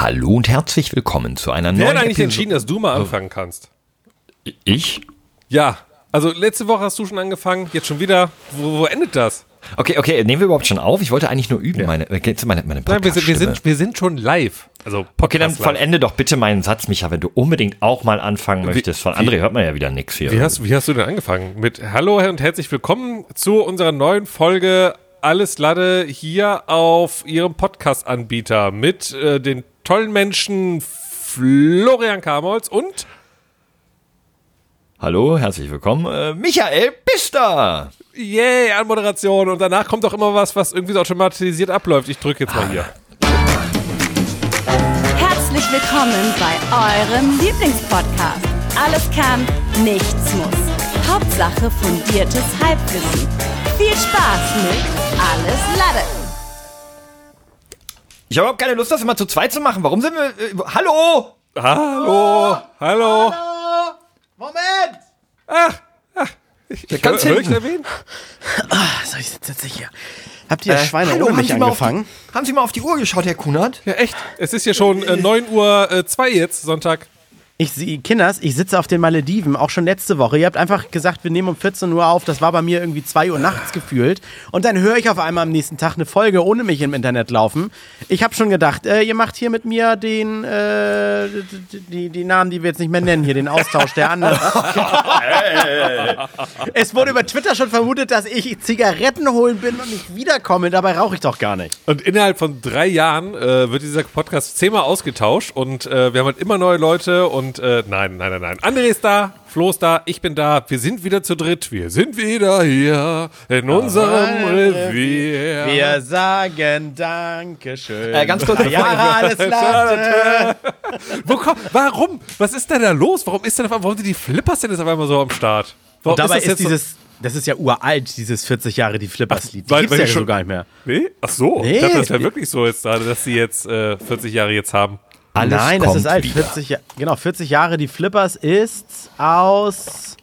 Hallo und herzlich willkommen zu einer Wer neuen hat eigentlich Episode- entschieden, dass du mal anfangen kannst? Ich? Ja. Also letzte Woche hast du schon angefangen, jetzt schon wieder. Wo, wo endet das? Okay, okay, nehmen wir überhaupt schon auf? Ich wollte eigentlich nur üben, meine, äh, kennst du meine, meine Nein, wir sind, wir, Podcast-Stimme? sind, wir sind schon live. Also Okay, dann Podcast live. vollende doch bitte meinen Satz, Micha, wenn du unbedingt auch mal anfangen möchtest. Von André hört man ja wieder nichts hier. Wie hast, wie hast du denn angefangen? Mit Hallo und herzlich willkommen zu unserer neuen Folge Alles Lade hier auf Ihrem Podcast-Anbieter mit äh, den tollen Menschen Florian Kamolz und Hallo, herzlich willkommen. Äh, Michael Bister. Yay, Anmoderation. Und danach kommt auch immer was, was irgendwie so automatisiert abläuft. Ich drücke jetzt mal hier. Herzlich willkommen bei eurem Lieblingspodcast. Alles kann, nichts muss. Hauptsache fundiertes Halbwissen. Viel Spaß mit Alles Lade. Ich habe überhaupt keine Lust, das immer zu zweit zu machen. Warum sind wir... Äh, hallo? Hallo, hallo. Moment! Ich, ganz hör, hör ich hinten. erwähnen? So, ich sitze jetzt hier. Habt ihr Äh, Schweine hallo, ohne haben mich Sie, mal auf angefangen? die, haben Sie mal auf die Uhr geschaut, Herr Kunert? Ja, echt. Es ist ja schon äh, 9 Uhr äh, 2 jetzt, Sonntag. Ich, sie- Kinders, ich sitze auf den Malediven, auch schon letzte Woche. Ihr habt einfach gesagt, wir nehmen um 14 Uhr auf. Das war bei mir irgendwie 2 Uhr nachts gefühlt. Und dann höre ich auf einmal am nächsten Tag eine Folge ohne mich im Internet laufen. Ich habe schon gedacht, äh, ihr macht hier mit mir den, äh, die, die, Namen, die wir jetzt nicht mehr nennen, hier, den Austausch der anderen. es wurde über Twitter schon vermutet, dass ich Zigaretten holen bin und nicht wiederkomme. Dabei rauche ich doch gar nicht. Und innerhalb von drei Jahren äh, wird dieser Podcast zehnmal ausgetauscht und äh, wir haben halt immer neue Leute und äh, nein, nein, nein, nein. André ist da, Flo ist da, ich bin da, wir sind wieder zu dritt, wir sind wieder hier in unserem Revier. Wir sagen Dankeschön. Äh, ganz kurz, Ja, alles. Wo kommt, warum? Was ist denn da los? Warum ist denn auf einmal, warum sind die Flippers denn jetzt auf einmal so am Start? Warum Und dabei das ist, so- dieses, das ist ja uralt, dieses 40 Jahre die Flippers-Lied. Die weil- gibt's ja schon gar nicht mehr. Nee? Ach so. Nee. Ich dachte, das wäre wirklich so jetzt gerade, dass sie jetzt äh, 40 Jahre jetzt haben. Alles Nein, das ist alt. wieder. 40, Ja- genau, 40 Jahre die Flippers ist aus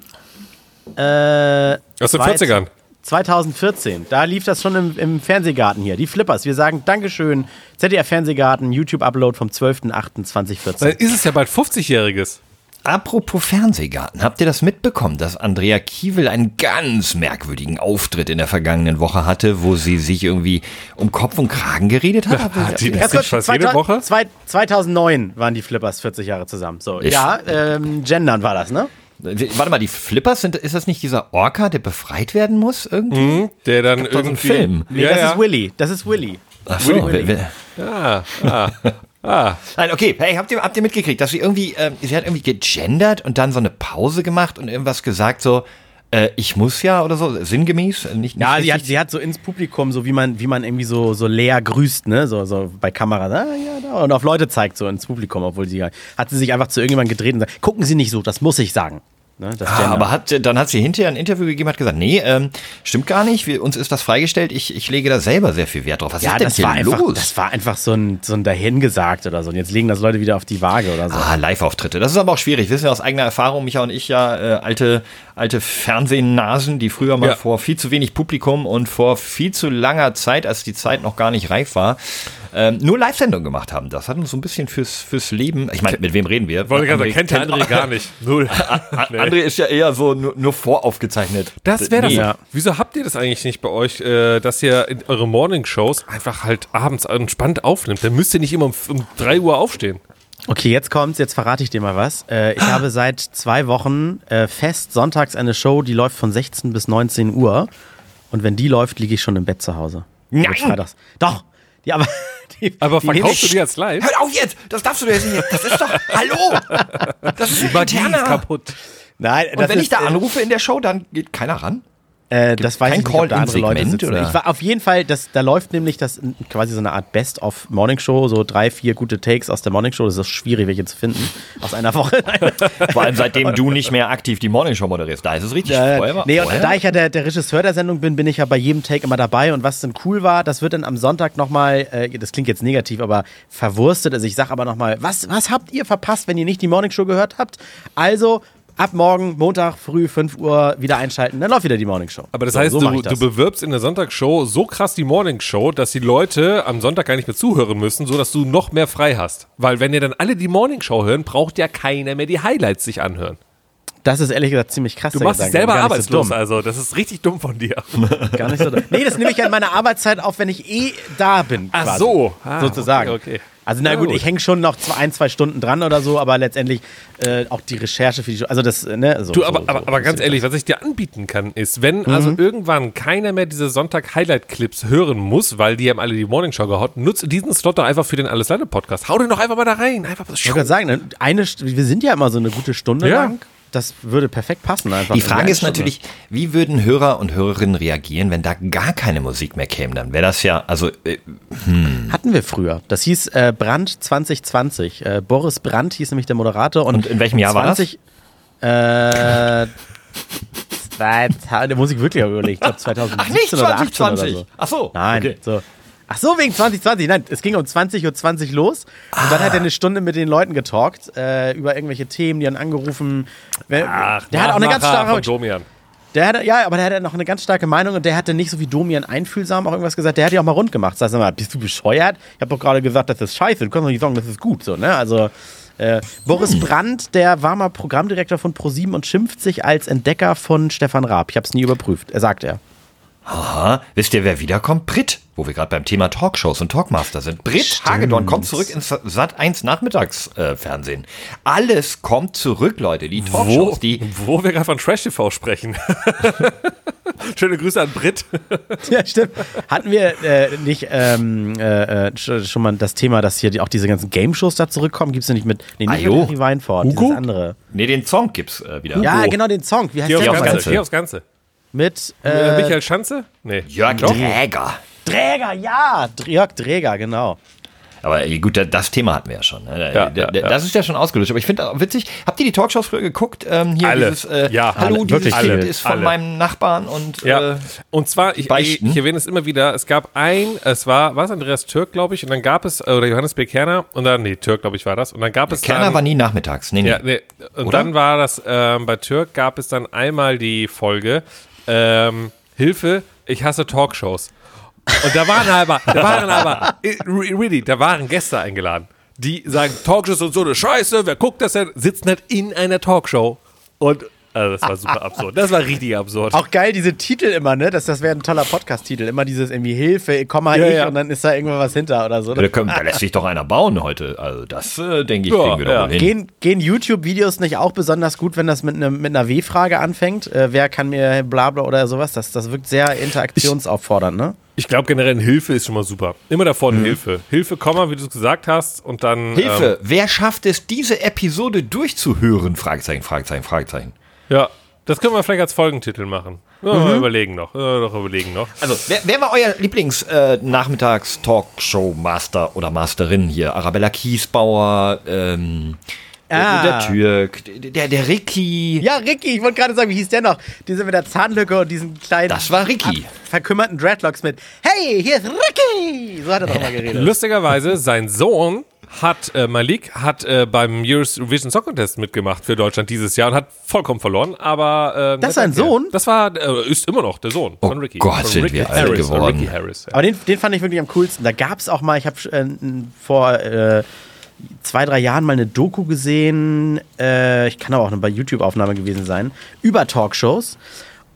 äh, Aus den zwei- 40ern. 2014. Da lief das schon im, im Fernsehgarten hier. Die Flippers. Wir sagen Dankeschön. ZDF Fernsehgarten, YouTube-Upload vom 12.08.2014. Dann ist es ja bald 50-jähriges. Apropos Fernsehgarten, habt ihr das mitbekommen, dass Andrea Kiewel einen ganz merkwürdigen Auftritt in der vergangenen Woche hatte, wo sie sich irgendwie um Kopf und Kragen geredet hat? Hat die Ganz das kurz, fast jede 2000 Woche? zwei- 2009 waren die Flippers 40 Jahre zusammen. So, Ich- ja, ähm, gendern war das, ne? Warte mal, die Flippers, sind, ist das nicht dieser Orca, der befreit werden muss irgendwie? Der dann doch so einen irgendwie. Film. Nee, ja, das ja. ist Willy. Das ist Willy. Ach so, wer, wer, Ah, ah, ah. Nein, okay, hey, habt ihr, habt ihr mitgekriegt, dass sie irgendwie, ähm, sie hat irgendwie gegendert und dann so eine Pause gemacht und irgendwas gesagt, so, äh, ich muss ja oder so, sinngemäß? äh, Nicht, nicht Ja, sie hat, sie hat so ins Publikum, so wie man, wie man irgendwie so, so leer grüßt, ne? So, so bei Kamera, ah, ja, da. Und auf Leute zeigt so ins Publikum, obwohl sie hat sie sich einfach zu irgendjemandem gedreht und sagt, gucken Sie nicht so, das muss ich sagen. Ne? Das Ah, aber hat, dann hat sie hinterher ein Interview gegeben, hat gesagt, nee, ähm, stimmt gar nicht, wir, uns ist das freigestellt, ich, ich lege da selber sehr viel Wert drauf. Was ja, ist denn das hier war, einfach, los? das war einfach so ein, so ein Dahingesagt oder so. Und jetzt legen das Leute wieder auf die Waage oder so. Ah, Live-Auftritte. Das ist aber auch schwierig. Wissen wir aus eigener Erfahrung, Micha und ich ja, äh, alte, alte Fernsehnasen, die früher mal Ja. vor viel zu wenig Publikum und vor viel zu langer Zeit, als die Zeit noch gar nicht reif war, ähm, nur Live-Sendungen gemacht haben. Das hat uns so ein bisschen fürs, fürs Leben. Ich meine, mit wem reden wir? Wollte gerade kennt der André gar nicht. Null. Nee. André ist ja eher so nur, nur voraufgezeichnet. Das wäre das. Nee. Ja. Wieso habt ihr das eigentlich nicht bei euch, äh, dass ihr in eure Morning-Shows einfach halt abends entspannt aufnimmt? Dann müsst ihr nicht immer um, um 3 Uhr aufstehen. Okay, jetzt kommt's, jetzt verrate ich dir mal was. Äh, ich habe seit zwei Wochen äh, fest sonntags eine Show, die läuft von 16 bis 19 Uhr. Und wenn die läuft, liege ich schon im Bett zu Hause. Nein! Freitags. Doch! Die, aber die, Aber die verkaufst du die als live? Hör auf jetzt! Das darfst du jetzt nicht. Das ist doch. Hallo! Das ist interner. kaputt. Nein, Und wenn ich da anrufe in der Show, dann geht keiner ran? Äh, das weiß kein ich nicht, ob da andere Leute Call-in-Segment, sitzen. oder? Ich war auf jeden Fall, das, da läuft nämlich das quasi so eine Art Best-of Morning Show, so drei, vier gute Takes aus der Morning Show. Das ist schwierig, welche zu finden aus einer Woche. Vor allem seitdem du nicht mehr aktiv die Morningshow moderierst. Da ist es richtig. Äh, Vorher nee, und vorher? da ich ja der, der Regisseur der Sendung bin, bin ich ja bei jedem Take immer dabei. Und was dann cool war, das wird dann am Sonntag nochmal, äh, das klingt jetzt negativ, aber verwurstet. Also ich sag aber nochmal, was, was habt ihr verpasst, wenn ihr nicht die Morning Show gehört habt? Also ab morgen, Montag, früh, 5 Uhr wieder einschalten, dann läuft wieder die Morning Show. Aber das So, heißt, so du, das. du bewirbst in der Sonntagsshow so krass die Morning Show, dass die Leute am Sonntag gar nicht mehr zuhören müssen, sodass du noch mehr frei hast. Weil wenn ihr dann alle die Morning Show hören, braucht ja keiner mehr die Highlights sich anhören. Das ist ehrlich gesagt ziemlich krass. Du machst dich selber arbeitslos, So also das ist richtig dumm von dir. Gar nicht so dumm. Nee, das nehme ich ja in meiner Arbeitszeit auf, wenn ich eh da bin. Ach quasi. so. Ah, sozusagen. okay, okay. Also na Ja, gut, gut. ich hänge schon noch zwei, ein, zwei Stunden dran oder so, aber letztendlich äh, auch die Recherche für die Show. Also das, äh, ne, so. Du, so, aber, so, aber, aber ganz so. ehrlich, was ich dir anbieten kann, ist, wenn also irgendwann keiner mehr diese Sonntag-Highlight-Clips hören muss, weil die haben alle die Morningshow gehaut, nutze diesen Slot doch einfach für den Alles Leute Podcast. Hau den doch einfach mal da rein. Einfach Ich wollte gerade sagen, ne, eine, wir sind ja immer so eine gute Stunde Ja. lang. Das würde perfekt passen einfach. Die Frage ist natürlich, wie würden Hörer und Hörerinnen reagieren, wenn da gar keine Musik mehr käme? Dann wäre das ja, also äh, Hatten wir früher. Das hieß äh, Brand 2020. Äh, Boris Brandt hieß nämlich der Moderator. Und, Und in welchem Jahr war das? 20, Äh, zwei, da muss ich wirklich überlegen. Ich glaube 2017 Ach, nicht oder 18 oder 2020. so. Ach so, Nein, okay. so. Ach so, wegen 2020. Nein, es ging um 20.20 Uhr los. Und dann hat er eine Stunde mit den Leuten getalkt äh, über irgendwelche Themen, die haben angerufen. Wer- der hat auch eine ganz starke Domian. der hatte, ja, aber der hatte noch eine ganz starke Meinung und der hatte nicht so wie Domian einfühlsam auch irgendwas gesagt. Der hat ja auch mal rund gemacht. Sag mal, bist du bescheuert? Ich habe doch gerade gesagt, das ist scheiße. Du kannst doch nicht sagen, das ist gut. So, ne? Also äh, Boris Brandt, der war mal Programmdirektor von ProSieben und schimpft sich als Entdecker von Stefan Raab. Ich habe es nie überprüft. Er sagt er. Aha, wisst ihr, wer wiederkommt? Brit, wo wir gerade beim Thema Talkshows und Talkmaster sind. Brit Hagedorn kommt zurück ins Sat 1 Nachmittagsfernsehen. Alles kommt zurück, Leute. Die Wo, Talkshows, die wo wir gerade von Trash TV sprechen. Schöne Grüße an Brit. Ja, stimmt. Hatten wir äh, nicht ähm, äh, äh, sch- schon mal das Thema, dass hier auch diese ganzen Game-Shows da zurückkommen? Gibt es nicht mit, nee, nicht Ajo. mit Hugo? dieses andere. Nee, den Song gibt's äh, wieder. Ja, genau, den Song. Wie heißt Hier der? aufs. Ganze. Hier aufs Ganze. Mit Äh, äh, Michael Schanze? Nee. Jörg Doch. Dräger. Träger, ja. Jörg Träger, genau. Aber äh, gut, da- das Thema hatten wir ja schon. Ne? Ja, Da- ja. Das ist ja schon ausgelöscht. Aber ich finde auch witzig, habt ihr die Talkshows früher geguckt? Ähm, hier Alle. dieses, äh, Ja, Hallo, alle. dieses alle. ist von Alle. meinem Nachbarn und Ja, äh, und zwar, ich, ich, beichten. ich erwähne es immer wieder, es gab ein, es war, war es Andreas Türk, glaube ich, und dann gab es, äh, oder Johannes B. Kerner, und dann, nee, Türk, glaube ich, war das, und dann gab es Kerner dann, war nie nachmittags. Nee, nee. ja, nee, und Oder? dann war das, ähm, bei Türk gab es dann einmal die Folge, ähm, Hilfe, ich hasse Talkshows. Und da waren aber, da waren aber, äh, re- really, da waren Gäste eingeladen, die sagen, Talkshows und so eine Scheiße, wer guckt das denn? Sitzen halt in einer Talkshow. Und, also das war super absurd. Das war richtig absurd. Auch geil, diese Titel immer, ne? Das, das wäre ein toller Podcast-Titel. Immer dieses irgendwie Hilfe, komm mal Ja, ich ja. und dann ist da irgendwann was hinter oder so. Da, können, da lässt sich doch einer bauen heute. Also das, äh, denke ich, Ja, kriegen wir doch ja. hin. Gehen, gehen YouTube-Videos nicht auch besonders gut, wenn das mit, ne, mit einer W-Frage anfängt? Äh, wer kann mir bla bla oder sowas? Das, das wirkt sehr interaktionsauffordernd, ne? Ich glaube generell Hilfe ist schon mal super. Immer davor Mhm. eine Hilfe. Hilfe, Komma, wie du es gesagt hast, und dann. Hilfe, wer schafft es, diese Episode durchzuhören? Fragezeichen, Fragezeichen, Fragezeichen. Ja, das können wir vielleicht als Folgentitel machen. Ja, mal überlegen noch. Ja, doch überlegen noch. Also, wer, wer war euer Lieblings-Nachmittags-Talkshow-Master oder Masterin hier? Arabella Kiesbauer, ähm, Ah. der, Türk, der, der Ricky. Ja, Ricky, ich wollte gerade sagen, wie hieß der noch? Diese mit der Zahnlücke und diesen kleinen. Das war Ricky. Verkümmerten Dreadlocks mit. Hey, hier ist Ricky! So hat er doch mal geredet. Lustigerweise, sein Sohn hat, äh, Malik, hat äh, beim Eurovision Song Contest mitgemacht für Deutschland dieses Jahr und hat vollkommen verloren, aber. Äh, Das ist sein. Sohn? Das war, äh, ist immer noch der Sohn Oh von Ricky. Gott, von sind Ricky wir alt Harris, geworden. Harris. Ja. Aber den, den fand ich wirklich am coolsten. Da gab es auch mal, ich habe äh, vor äh, zwei, drei Jahren mal eine Doku gesehen, äh, ich kann aber auch eine bei YouTube-Aufnahme gewesen sein, über Talkshows.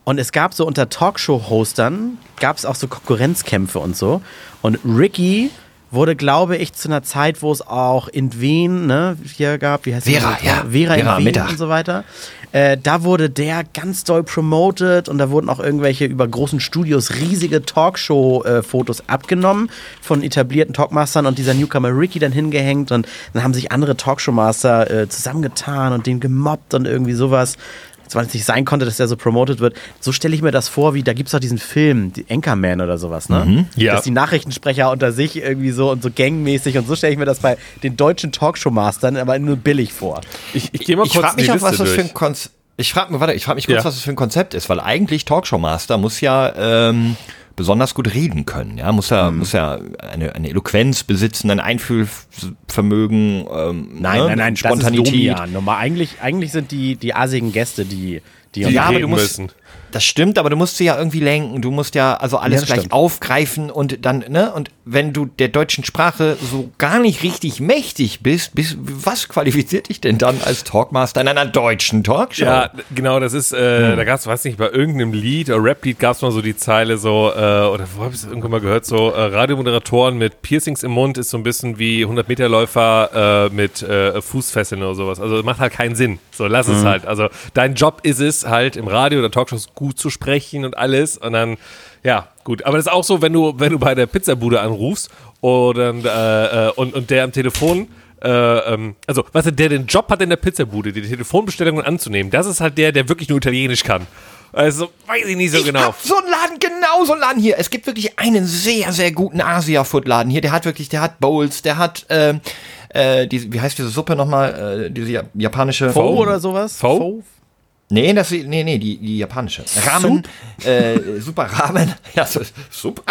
Und es gab so unter Talkshow-Hostern, gab es auch so Konkurrenzkämpfe und so. Und Ricky wurde, glaube ich, zu einer Zeit, wo es auch in Wien, ne, hier gab, wie heißt Vera, andere? ja. Vera, Vera in Wien Mittag. und so weiter. Äh, da wurde der ganz doll promoted und da wurden auch irgendwelche über großen Studios riesige Talkshow-Fotos abgenommen von etablierten Talkmastern und dieser Newcomer Ricky dann hingehängt und dann haben sich andere Talkshow-Master äh, zusammengetan und den gemobbt und irgendwie sowas. Weil es nicht sein konnte, dass der so promoted wird. So stelle ich mir das vor, wie da gibt es doch diesen Film, die Anchorman oder sowas, ne? Ja. Dass die Nachrichtensprecher unter sich irgendwie so und so gangmäßig und so stelle ich mir das bei den deutschen Talkshow-Mastern aber nur billig vor. Ich, ich gehe mal Ich kurz frage mich die Liste was das für durch. ein Konzept. Ich frage mich, warte, ich frage mich kurz, Ja. was das für ein Konzept ist, weil eigentlich Talkshow Master muss ja ähm, besonders gut reden können, ja, muss ja, muss ja eine, eine Eloquenz besitzen, ein Vermögen, ähm, Nein, ne? nein, nein, Spontanität. das ist Domian. Normal, eigentlich, eigentlich sind die, die asigen Gäste, die, die, Die Ja, aber du musst, müssen. Das stimmt, aber du musst sie ja irgendwie lenken. Du musst ja also alles Ja, gleich stimmt. aufgreifen und dann, ne? Und wenn du der deutschen Sprache so gar nicht richtig mächtig bist, bist was qualifiziert dich denn dann als Talkmaster in einer deutschen Talkshow? Ja, genau, das ist, äh, da gab es, weiß nicht, bei irgendeinem Lied oder Rap-Lied gab es mal so die Zeile so, äh, oder wo habe ich es irgendwann mal gehört, so äh, Radiomoderatoren mit Piercings im Mund ist so ein bisschen wie 100-Meter-Läufer äh, mit äh, Fußfesseln oder sowas. Also macht halt keinen Sinn. So, lass es halt. Also dein Job ist es halt im Radio oder Talkshows gut zu sprechen und alles und dann, ja, gut. Aber das ist auch so, wenn du, wenn du bei der Pizzabude anrufst oder, äh, äh, und, und der am Telefon äh, ähm, also, weißt du, der den Job hat in der Pizzabude, die Telefonbestellungen anzunehmen, das ist halt der, der wirklich nur Italienisch kann. Also, weiß ich nicht so Ich genau. hab so einen Laden, genau so einen Laden hier. Es gibt wirklich einen sehr, sehr guten Asia-Food-Laden hier. Der hat wirklich, der hat Bowls, der hat, ähm, äh, diese, wie heißt diese Suppe nochmal? Äh, diese ja- japanische. Pho oder sowas? Pho? Nee, das, nee, nee, die, die japanische. Ramen, äh, super Ramen. Ja, so, super.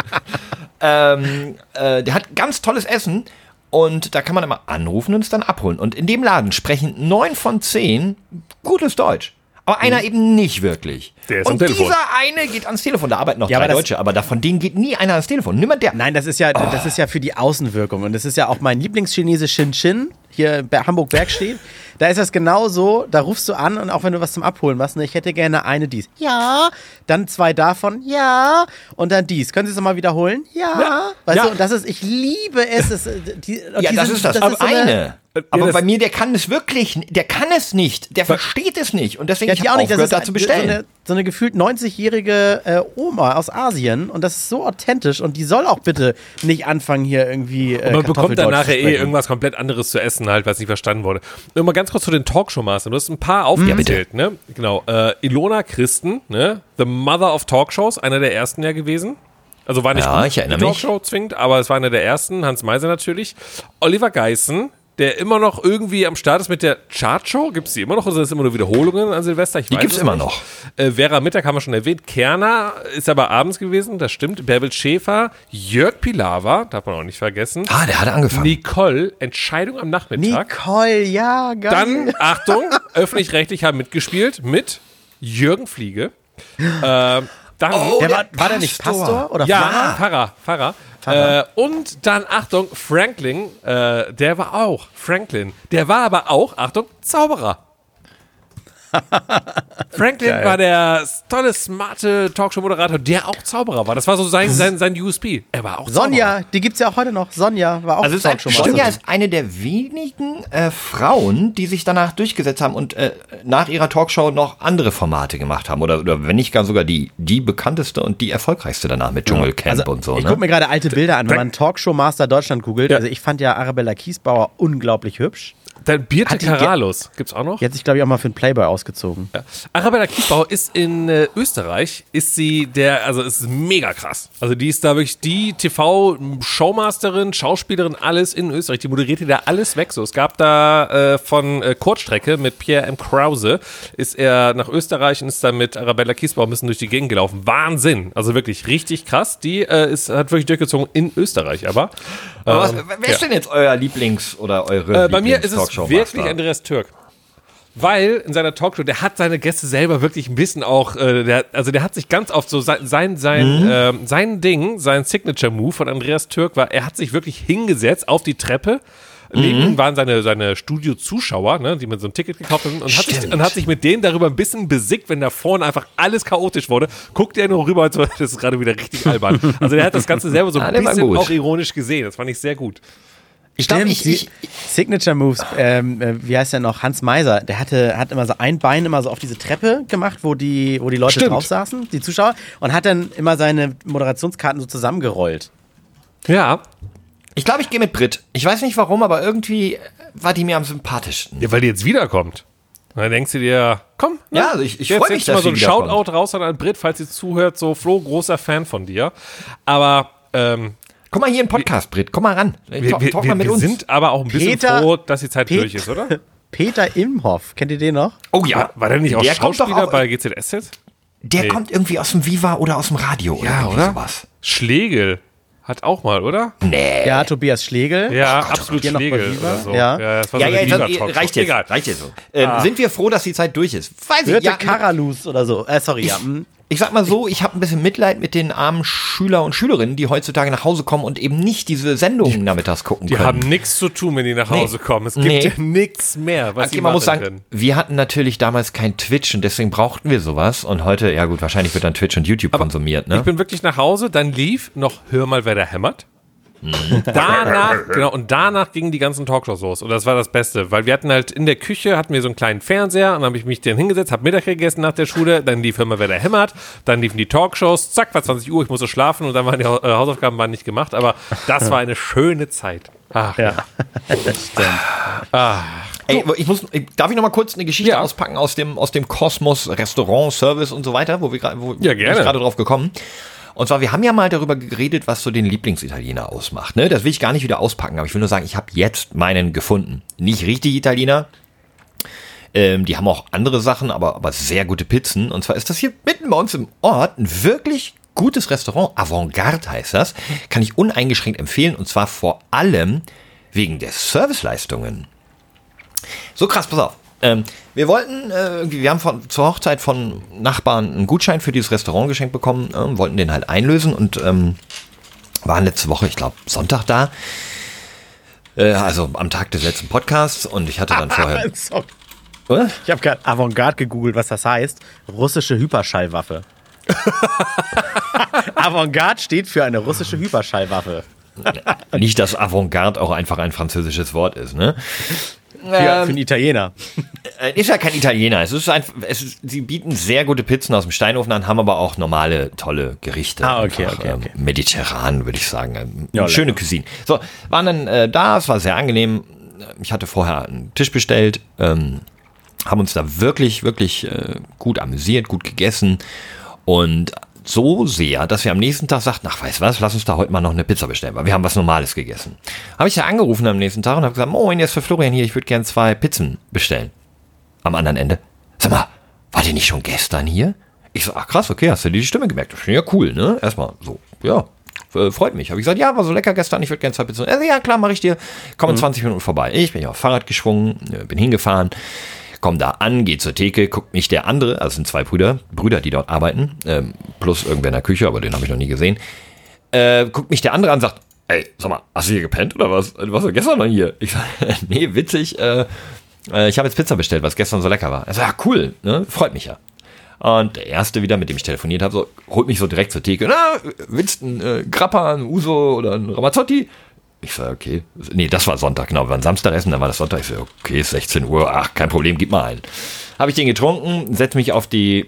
ähm, äh, der hat ganz tolles Essen und da kann man immer anrufen und es dann abholen. Und in dem Laden sprechen neun von zehn gutes Deutsch. Aber einer eben nicht wirklich. Mhm. Der ist am und Telefon. dieser eine geht ans Telefon. Da arbeiten noch Ja, drei aber das- Deutsche, aber da, von denen geht nie einer ans Telefon. Niemand der. Nein, das ist ja, das ist ja für die Außenwirkung. Und das ist ja auch mein Lieblingschinese Shin Shin, hier bei Hamburg Berg steht. Da ist das genauso, da rufst du an und auch wenn du was zum Abholen machst, ne, ich hätte gerne eine dies. Ja. Dann zwei davon. Ja. Und dann dies. Können Sie es nochmal wiederholen? Ja. Weißt Ja. du, und das ist, ich liebe es. es die, Ja, das sind- ist das. aber so eine- eine. Ja, Aber das- bei mir, der kann es wirklich, der kann es nicht. Der versteht es nicht. Und deswegen Ja, ich auch nicht. Das aufgehört, ist da zu so bestellen. eine, so eine gefühlt 90-jährige äh, Oma aus Asien und das ist so authentisch und die soll auch bitte nicht anfangen hier irgendwie. Äh, Man bekommt dann nachher eh irgendwas komplett anderes zu essen, halt, was nicht verstanden wurde. Nur mal ganz kurz zu den Talkshow-Mastern. Du hast ein paar aufgezählt, ne? Genau. Äh, Ilona Christen, ne? The Mother of Talkshows, einer der ersten ja gewesen. Also war nicht Ja, gut, ich erinnere die mich. Talkshow zwingend, aber es war einer der ersten. Hans Meiser natürlich. Oliver Geissen, der immer noch irgendwie am Start ist mit der Chartshow. Gibt es die immer noch oder sind das immer nur Wiederholungen an Silvester? Ich Die gibt's es immer noch. Äh, Vera Mittag haben wir schon erwähnt. Kerner ist aber abends gewesen, das stimmt. Bärbel Schäfer, Jörg Pilawa, darf man auch nicht vergessen. Ah, der hat angefangen. Nicole, Entscheidung am Nachmittag. Nicole, ja, geil. Dann, Achtung, öffentlich-rechtlich haben mitgespielt mit Jürgen Fliege. Ähm, dann, Oh, der war, der war der nicht Pastor. Pastor oder ja, Pfarrer? Pfarrer, Pfarrer. Äh, und dann, Achtung, Franklin, äh, der war auch, Franklin, der war aber auch, Achtung, Zauberer. Franklin Geil. war der tolle, smarte Talkshow-Moderator, der auch Zauberer war. Das war so sein, sein, sein USP. Er war auch Sonja, die gibt's ja auch heute noch. Sonja war auch Also es Talkshow-Masterin. Sonja ist eine der wenigen äh, Frauen, die sich danach durchgesetzt haben und äh, nach ihrer Talkshow noch andere Formate gemacht haben. Oder, oder wenn nicht gar sogar die, die bekannteste und die erfolgreichste danach mit Dschungelcamp Also, und so. ich Ne? gucke mir gerade alte Bilder an, wenn man Talkshow Master Deutschland googelt. Ja. Also ich fand ja Arabella Kiesbauer unglaublich hübsch. Dann Birte Hat die Karalos, gibt's auch noch? Die hat sich, glaube ich, auch mal für den Playboy ausgezogen. Arabella Kiesbauer ist in äh, Österreich, ist sie der, also ist mega krass. Also die ist da wirklich die TV-Showmasterin, Schauspielerin, alles in Österreich. Die moderierte da alles weg. So, es gab da äh, von äh, Kurzstrecke mit Pierre M. Krause, ist er nach Österreich und ist dann mit Arabella Kiesbauer ein bisschen durch die Gegend gelaufen. Wahnsinn. Also wirklich richtig krass. Die äh, ist, hat wirklich durchgezogen in Österreich, aber. Aber was, ähm, wer ist denn jetzt euer Lieblings- oder eure äh, bei mir ist es Lieblings-Talkshow-Master? wirklich Andreas Türk. Weil in seiner Talkshow, der hat seine Gäste selber wirklich ein bisschen auch, äh, der, also der hat sich ganz oft so sein, sein, sein, Mhm. ähm, sein Ding, sein Signature-Move von Andreas Türk war, er hat sich wirklich hingesetzt auf die Treppe. Neben Mhm. ihm waren seine, seine Studio-Zuschauer, ne, die mit so ein Ticket gekauft haben und hat, sich, und hat sich mit denen darüber ein bisschen besickt, wenn da vorne einfach alles chaotisch wurde. Guckt er nur rüber das ist gerade wieder richtig albern. Also der hat das Ganze selber so Ah, ein war bisschen auch ironisch gesehen. Das fand ich sehr gut. Ich glaube, Stimmt, ich, die ich, Signature Moves, ähm, äh, wie heißt der noch? Hans Meiser, der hatte, hat immer so ein Bein immer so auf diese Treppe gemacht, wo die, wo die Leute Stimmt. drauf saßen, die Zuschauer, und hat dann immer seine Moderationskarten so zusammengerollt. Ja, ich, glaube, ich gehe mit Brit. Ich weiß nicht warum, aber irgendwie war die mir am sympathischsten. Ja, weil die jetzt wiederkommt. Und dann denkst du dir, komm, ne? Ja, also ich- ich jetzt freu mich, du mal dass so ein. Shoutout raus an einen Brit, falls sie zuhört, so Flo, großer Fan von dir. Aber ähm, Komm mal hier in den Podcast, Brit. Komm mal ran. wir, wir, talk wir, mal mit wir uns. sind aber auch ein bisschen Peter- froh, dass die Zeit Pet- durch ist, oder? Peter Imhoff, kennt ihr den noch? oh ja. War der nicht auch Der kommt doch Schauspieler auch- bei GZSZ? Der Nee. kommt irgendwie aus dem Viva oder aus dem Radio oder Ja, oder? sowas. Schlegel hat auch mal, oder? Nee. Ja, Tobias Schlegel. Ja, absolut noch bei Schlegel Viva? oder so. Ja. das war Ja, so ja, jetzt, Viva-Talkshow. reicht jetzt. Egal. Reicht jetzt so. Ähm, Sind wir froh, dass die Zeit durch ist? Weiß ich. Birte Ja, Karalus oder so. Äh, sorry, ja. Ich sag mal so, ich habe ein bisschen Mitleid mit den armen Schüler und Schülerinnen, die heutzutage nach Hause kommen und eben nicht diese Sendungen nachmittags gucken Die können. haben nichts zu tun, wenn die nach Hause kommen. Es gibt Nee. ja nichts mehr, was Okay, sie man muss sagen, können. wir hatten natürlich damals kein Twitch und deswegen brauchten wir sowas. Und heute, ja gut, wahrscheinlich wird dann Twitch und YouTube konsumiert, ne? Ich bin wirklich nach Hause, dann lief noch Hör mal, wer da hämmert. Mhm. danach, genau, und danach gingen die ganzen Talkshows los. Und das war das Beste, weil wir hatten halt in der Küche, hatten wir so einen kleinen Fernseher und dann habe ich mich dann hingesetzt, habe Mittag gegessen nach der Schule, dann lief Hör mal, wer hämmert, dann liefen die Talkshows, zack, war 20 Uhr, ich musste schlafen und dann waren die äh, Hausaufgaben waren nicht gemacht, aber das war eine schöne Zeit. Ach, Ja. Ey, ich muss, darf ich noch mal kurz eine Geschichte Ja. auspacken aus dem, aus dem Kosmos Restaurant, Service und so weiter, wo wir gerade, wo Ja, bin gerne. ich gerade drauf gekommen. Und zwar, wir haben ja mal darüber geredet, was so den Lieblingsitaliener ausmacht. Ne? Das will ich gar nicht wieder auspacken, aber ich will nur sagen, ich habe jetzt meinen gefunden. Nicht richtig Italiener. Ähm, die haben auch andere Sachen, aber, aber sehr gute Pizzen. Und zwar ist das hier mitten bei uns im Ort ein wirklich gutes Restaurant. Avantgarde heißt das. Kann ich uneingeschränkt empfehlen. Und zwar vor allem wegen der Serviceleistungen. So krass, pass auf. Ähm, wir wollten, äh, wir haben von, zur Hochzeit von Nachbarn einen Gutschein für dieses Restaurant geschenkt bekommen, ähm, wollten den halt einlösen und ähm, waren letzte Woche, ich glaube, Sonntag da. Äh, also am Tag des letzten Podcasts und ich hatte dann vorher. Sorry. Oder? Ich habe gerade Avantgarde gegoogelt, was das heißt. Russische Hyperschallwaffe. Avantgarde steht für eine russische Hyperschallwaffe. Nicht, dass Avantgarde auch einfach ein französisches Wort ist, ne? Für, für einen Italiener. Äh, Ist ja kein Italiener. Es ist einfach, es ist, sie bieten sehr gute Pizzen aus dem Steinofen an, haben aber auch normale, tolle Gerichte. Ah, okay, Einfach, okay, okay. Ähm, mediterran, würde ich sagen. Ähm, Ja, schöne Cuisine. So, waren dann äh, da, es war sehr angenehm. Ich hatte vorher einen Tisch bestellt, ähm, haben uns da wirklich, wirklich äh, gut amüsiert, gut gegessen und so sehr, dass wir am nächsten Tag sagten, ach, weißt was, lass uns da heute mal noch eine Pizza bestellen, weil wir haben was Normales gegessen. Habe ich ja angerufen am nächsten Tag und habe gesagt, moin, jetzt für Florian hier, ich würde gern zwei Pizzen bestellen. Am anderen Ende. Sag mal, war die nicht schon gestern hier? Ich so, ach krass, okay, hast du dir die Stimme gemerkt? Das ist ja cool, ne? Erstmal so, ja, äh, freut mich. Habe ich gesagt, ja, war so lecker gestern, ich würde gerne zwei Pizzen. Also, ja, klar, mache ich dir. Komm in 20 Minuten vorbei. Ich bin ja auf Fahrrad geschwungen, äh, bin hingefahren, komm da an, geh zur Theke, guckt mich der andere, also sind zwei Brüder, Brüder, die dort arbeiten, ähm, plus irgendwer in der Küche, aber den habe ich noch nie gesehen. Äh, guckt mich der andere an und sagt, ey, sag mal, hast du hier gepennt oder was? Du warst doch gestern noch hier. Ich sag, nee, witzig, äh, äh, ich habe jetzt Pizza bestellt, was gestern so lecker war. Er sagt, ja, cool, ne? freut mich ja. Und der erste wieder, mit dem ich telefoniert habe, so, holt mich so direkt zur Theke. Na, willst du einen äh, Grappa, einen Uso oder einen Ramazzotti? Ich sage, okay. Nee, das war Sonntag, genau. Wir waren Samstag essen, dann war das Sonntag. Ich so, okay, ist 16 Uhr. Ach, kein Problem, gib mal einen. Habe ich den getrunken, setze mich auf die,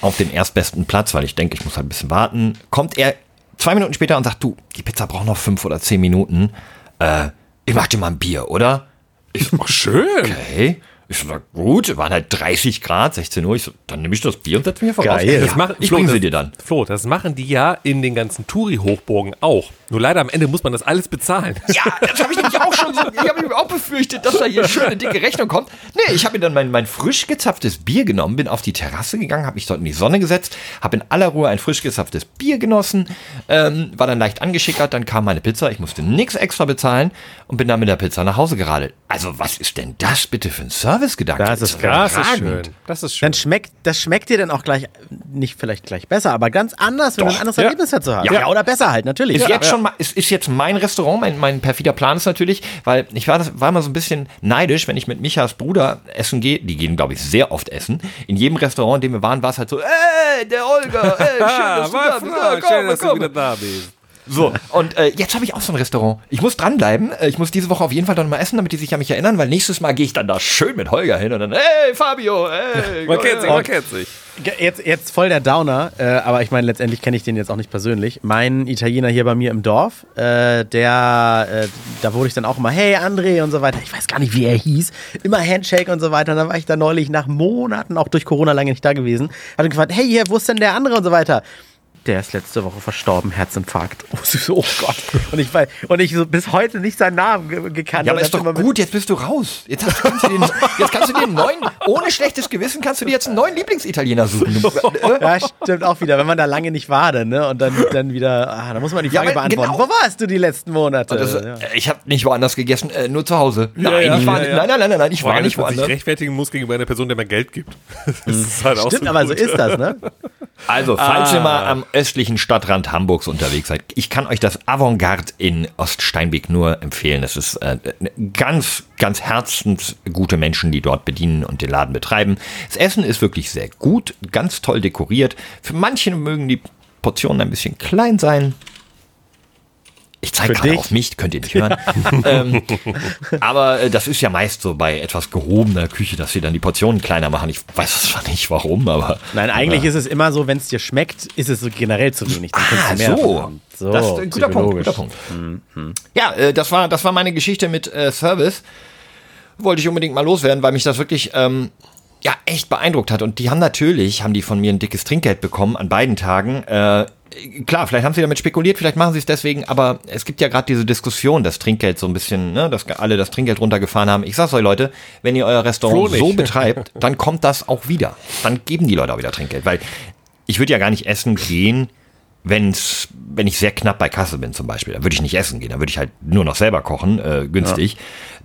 auf den erstbesten Platz, weil ich denke, ich muss halt ein bisschen warten. Kommt er zwei Minuten später und sagt, du, die Pizza braucht noch fünf oder zehn Minuten. Äh, ich mach dir mal ein Bier, oder? Ich so, Ach, schön. okay. Ich so, gut, waren halt 30 Grad, 16 Uhr. Ich so, dann nehme ich das Bier und setze mich hier voraus. Geil. Ja, Das machen- ich Flo, bringe sie dir dann. Flo, das machen die ja in den ganzen Touri-Hochburgen auch. Nur leider am Ende muss man das alles bezahlen. Ja, das habe ich nämlich auch schon so. Ich habe mir auch befürchtet, dass da hier schöne dicke Rechnung kommt. Nee, ich habe mir dann mein, mein frisch gezapftes Bier genommen, bin auf die Terrasse gegangen, habe mich dort in die Sonne gesetzt, habe in aller Ruhe ein frisch gezapftes Bier genossen, ähm, war dann leicht angeschickert, dann kam meine Pizza, ich musste nichts extra bezahlen und bin dann mit der Pizza nach Hause geradelt. Also, was ist denn das bitte für ein Servicegedanke? Das ist Das ist schön. Das ist schön. Dann schmeckt, das schmeckt dir dann auch gleich, nicht vielleicht gleich besser, aber ganz anders, wenn du Doch, ein anderes ja. Erlebnis dazu hast. Ja. Ja, oder besser halt, natürlich. Ist Ja. jetzt schon mal, es ist jetzt mein Restaurant, mein, mein perfider Plan ist natürlich, weil ich war, das, war mal so ein bisschen neidisch, wenn ich mit Michas Bruder essen gehe, die gehen, glaube ich, sehr oft essen. In jedem Restaurant, in dem wir waren, war es halt so, ey, der Olga, ey, schön, dass du da bist, ja, komm, schön, dass du wieder da bist. So, und äh, jetzt habe ich auch so ein Restaurant. Ich muss dranbleiben. Äh, Ich muss diese Woche auf jeden Fall dann mal essen, damit die sich an mich erinnern, weil nächstes Mal gehe ich dann da schön mit Holger hin und dann, hey, Fabio, hey. Man kennt sich, man kennt sich. Jetzt, jetzt voll der Downer, äh, aber ich meine, letztendlich kenne ich den jetzt auch nicht persönlich. Mein Italiener hier bei mir im Dorf, äh, der, äh, da wurde ich dann auch immer, hey André und so weiter. Ich weiß gar nicht, wie er hieß. Immer Handshake und so weiter. Und dann war ich da neulich nach Monaten, auch durch Corona lange nicht da gewesen. Hat ihn gefragt, hey, hier, wo ist denn der andere und so weiter. Der ist letzte Woche verstorben, Herzinfarkt. Oh, so, oh Gott. Und ich, und ich so bis heute nicht seinen Namen ge gekannt. Ja, aber ist doch gut, jetzt bist du raus. Jetzt, hast, kannst, du den, jetzt kannst du dir einen neuen, ohne schlechtes Gewissen, kannst du dir jetzt einen neuen Lieblingsitaliener suchen. Ja, stimmt auch wieder, wenn man da lange nicht war, dann, ne? Und dann, dann wieder, ah, da muss man die Ja, Frage aber beantworten. genau. Wo warst du die letzten Monate? das, ja. äh, Ich habe nicht woanders gegessen, äh, nur zu Hause. Nein, ja, ich war, ja, ja. nein, nein, nein, nein, nein, ich Vor war nicht woanders. rechtfertigen muss gegenüber einer Person, der mir Geld gibt. Das ist halt auch Stimmt, so aber so gut. ist das, ne? Also, falls ihr mal am östlichen Stadtrand Hamburgs unterwegs seid, ich kann euch das Avantgarde in Oststeinbeck nur empfehlen. Es ist äh, ganz, ganz herzensgute Menschen, die dort bedienen und den Laden betreiben. Das Essen ist wirklich sehr gut, ganz toll dekoriert. Für manche mögen die Portionen ein bisschen klein sein. Ich zeige gerade auf mich, könnt ihr nicht hören. ähm, aber äh, das ist ja meist so bei etwas gehobener Küche, dass sie dann die Portionen kleiner machen. Ich weiß es zwar nicht warum, aber Nein, eigentlich ist es immer so, wenn es dir schmeckt, ist es so generell zu wenig. Dann Ah, du mehr so. So, das ist ein guter Punkt, guter Punkt. Ja, äh, das war, das war meine Geschichte mit äh, Service. Wollte ich unbedingt mal loswerden, weil mich das wirklich ähm, ja echt beeindruckt hat. Und die haben natürlich, haben die von mir ein dickes Trinkgeld bekommen an beiden Tagen. Äh, klar, vielleicht haben sie damit spekuliert, vielleicht machen sie es deswegen, aber es gibt ja gerade diese Diskussion, das Trinkgeld so ein bisschen, ne, dass alle das Trinkgeld runtergefahren haben. Ich sag's euch, Leute, wenn ihr euer Restaurant Froh nicht. so betreibt, dann kommt das auch wieder. Dann geben die Leute auch wieder Trinkgeld, weil ich würde ja gar nicht essen gehen, wenn's, wenn ich sehr knapp bei Kasse bin zum Beispiel, dann würde ich nicht essen gehen, dann würde ich halt nur noch selber kochen, äh, günstig.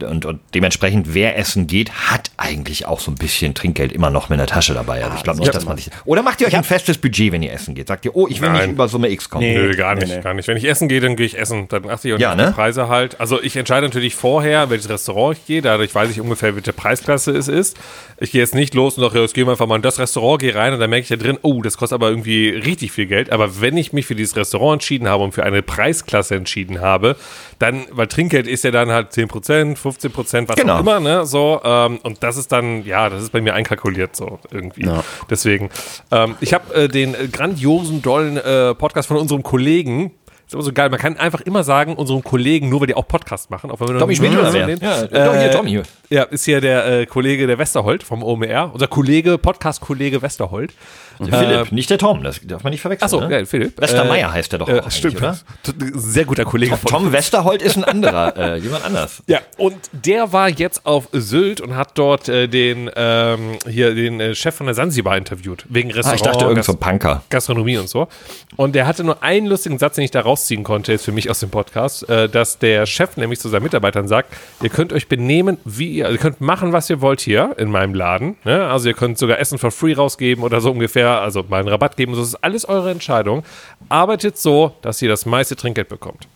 Und, und dementsprechend, wer essen geht, hat eigentlich auch so ein bisschen Trinkgeld immer noch mit in der Tasche dabei. Also ich glaube nicht, dass man sich. Oder macht ihr euch ein festes Budget, wenn ihr essen geht? Sagt ihr, oh, ich will Nein. nicht über Summe X kommen. Nee. Nö, gar nicht, nee. gar nicht. Wenn ich essen gehe, dann gehe ich essen. Dann achte ich auch Ja, ne? die Preise halt. Also ich entscheide natürlich vorher, welches Restaurant ich gehe. Dadurch weiß ich ungefähr, welche Preisklasse es ist. Ich gehe jetzt nicht los und sage, ja, jetzt gehen wir einfach mal in das Restaurant, gehe rein und dann merke ich da drin, oh, das kostet aber irgendwie richtig viel Geld. Aber wenn ich mich für dieses Restaurant entschieden habe und für eine Preisklasse entschieden habe, dann, weil Trinkgeld ist ja dann halt 10%, 15%, was Genau. auch immer, ne? So, ähm, und das ist dann, ja, das ist bei mir einkalkuliert so irgendwie. Ja. Deswegen. Ähm, ich habe äh, den grandiosen, dollen äh, Podcast von unserem Kollegen. Ist immer so geil. Man kann einfach immer sagen, unserem Kollegen, nur weil die auch Podcast machen. Auch wenn wir Tommy Schmidt oder den. Ja, hier, Tommy. Ja, ist hier der äh, Kollege der Westerholt vom OMR. Unser Kollege, Podcast-Kollege Westerholt. Philipp, nicht der Tom, das darf man nicht verwechseln. Achso, ne? geil, Philipp. Westermeier heißt der doch äh, Stimmt. oder? Sehr guter Kollege von Tom Westerholt ist ein anderer, äh, jemand anders. Ja, und der war jetzt auf Sylt und hat dort äh, den ähm, hier den äh, Chef von der Sansibar interviewt wegen Ah, Restaurant. ich dachte irgend so Punker. Gastronomie und so. Und der hatte nur einen lustigen Satz, den ich da rausziehen konnte, jetzt für mich aus dem Podcast, äh, dass der Chef nämlich zu seinen Mitarbeitern sagt, ihr könnt euch benehmen, wie ihr, also ihr könnt machen, was ihr wollt hier in meinem Laden. Ne? Also ihr könnt sogar Essen for free rausgeben oder so ungefähr, also mal einen Rabatt geben. Das ist alles eure Entscheidung. Arbeitet so, dass ihr das meiste Trinkgeld bekommt.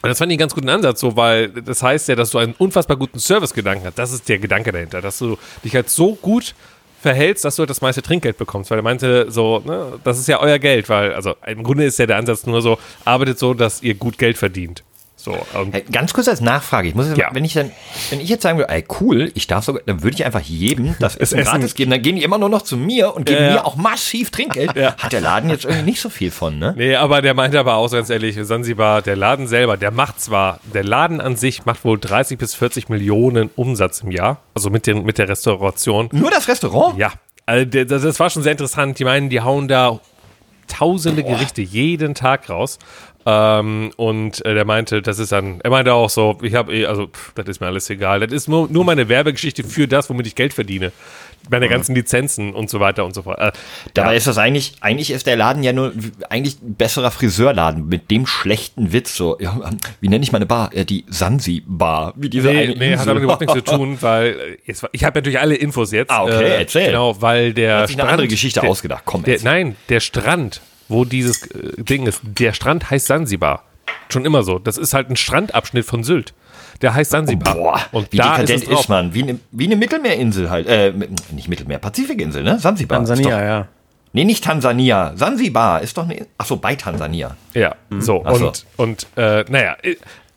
Und das fand ich einen ganz guten Ansatz, so, weil das heißt ja, dass du einen unfassbar guten Service-Gedanken hast. Das ist der Gedanke dahinter, dass du dich halt so gut verhältst, dass du halt das meiste Trinkgeld bekommst. Weil er meinte so, ne, das ist ja euer Geld, weil, also im Grunde ist ja der Ansatz nur so, arbeitet so, dass ihr gut Geld verdient. So, und Hey, ganz kurz als Nachfrage, ich muss jetzt, Ja. wenn ich dann, wenn ich jetzt sagen würde, ey, cool, ich darf sogar, dann würde ich einfach jedem das Essen gratis geben, dann gehen die immer nur noch zu mir und geben ja. mir auch massiv Trinkgeld. Ja. Hat der Laden jetzt irgendwie nicht so viel von, ne? Nee, aber der meinte aber auch ganz ehrlich, Sansibar, der Laden selber, der macht zwar, der Laden an sich macht wohl 30 bis 40 Millionen Umsatz im Jahr, also mit, den, mit der Restauration. Nur das Restaurant? Ja, also das, das war schon sehr interessant. Die meinen, die hauen da tausende Gerichte jeden Tag raus. Ähm, und äh, der meinte, das ist dann, er meinte auch so, ich habe eh, also pff, das ist mir alles egal. Das ist nur, nur meine Werbegeschichte für das, womit ich Geld verdiene. Meine ganzen Lizenzen und so weiter und so fort. Äh, Dabei ja. ist das eigentlich, eigentlich ist der Laden ja nur eigentlich ein besserer Friseurladen mit dem schlechten Witz. So, ja, wie nenne ich meine Bar? Ja, die Sansi-Bar. Wie diese Nee, nee, hat damit überhaupt nichts zu tun, weil äh, jetzt, war- ich habe natürlich alle Infos jetzt. Ah, okay, erzähl. Genau, weil der Hat sich eine andere Geschichte der, ausgedacht. Komm, der. Nein, der Strand, wo dieses äh, Ding ist, der Strand heißt Sansibar. Schon immer so. Das ist halt ein Strandabschnitt von Sylt. Der heißt Sansibar. Boah, und wie da ist, dekadent es ist, drauf. man. Wie eine, wie eine Mittelmeerinsel halt. Äh, nicht Mittelmeer, Pazifikinsel, ne? Sansibar. Ist Tansania, doch, ja. Nee, nicht Tansania. Sansibar ist doch eine. Achso, bei Tansania. Ja, so. Ach so. Und, und äh, naja,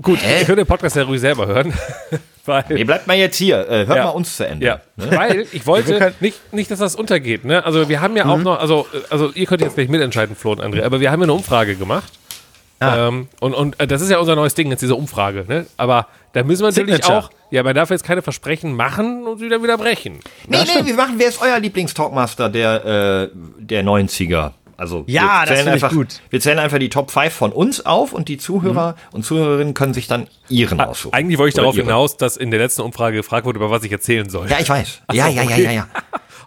gut, Hä? ihr könnt den Podcast ja ruhig selber hören. weil, Nee, bleibt mal jetzt hier. Äh, hört Ja. mal uns zu Ende. Ja, Ne? weil ich wollte nicht, nicht, dass das untergeht. Ne? Also wir haben ja auch noch, also, äh, also ihr könnt jetzt gleich mitentscheiden, Flo und André, aber wir haben ja eine Umfrage gemacht. Ah. Ähm, und, und äh, das ist ja unser neues Ding, jetzt diese Umfrage. Ne? Aber da müssen wir natürlich Signature. auch, ja, man darf jetzt keine Versprechen machen und wieder wieder brechen. Nee, nee, wir machen, wer ist euer Lieblingstalkmaster der, äh, der 90er? Also Ja, wir das zählen ich einfach, gut. Wir zählen einfach die Top 5 von uns auf und die Zuhörer und Zuhörerinnen können sich dann ihren aussuchen. Eigentlich wollte ich darauf ihre. hinaus, dass in der letzten Umfrage gefragt wurde, über was ich erzählen soll. Ja, ich weiß. Ja, ja, ja, ja, ja.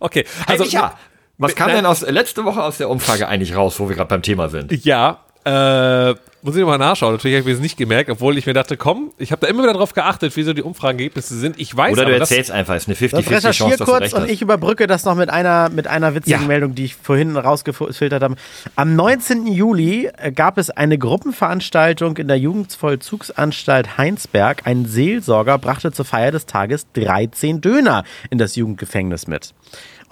Okay, Also, also ja. Was kam Nein. denn aus letzte Woche aus der Umfrage eigentlich raus, wo wir gerade beim Thema sind? Ja, äh, muss ich nochmal nachschauen. Natürlich habe ich es nicht gemerkt, obwohl ich mir dachte, komm, ich habe da immer wieder drauf geachtet, wie so die Umfragenergebnisse sind. Ich weiß Oder du aber, das- erzählst einfach, es ist eine Sonst 50-50 Chance, recherchier dass du kurz recht und ich überbrücke das noch mit einer, mit einer witzigen Ja. Meldung, die ich vorhin rausgefiltert habe. Am 19. Juli äh, gab es eine Gruppenveranstaltung in der Jugendvollzugsanstalt Heinsberg. Ein Seelsorger brachte zur Feier des Tages 13 Döner in das Jugendgefängnis mit.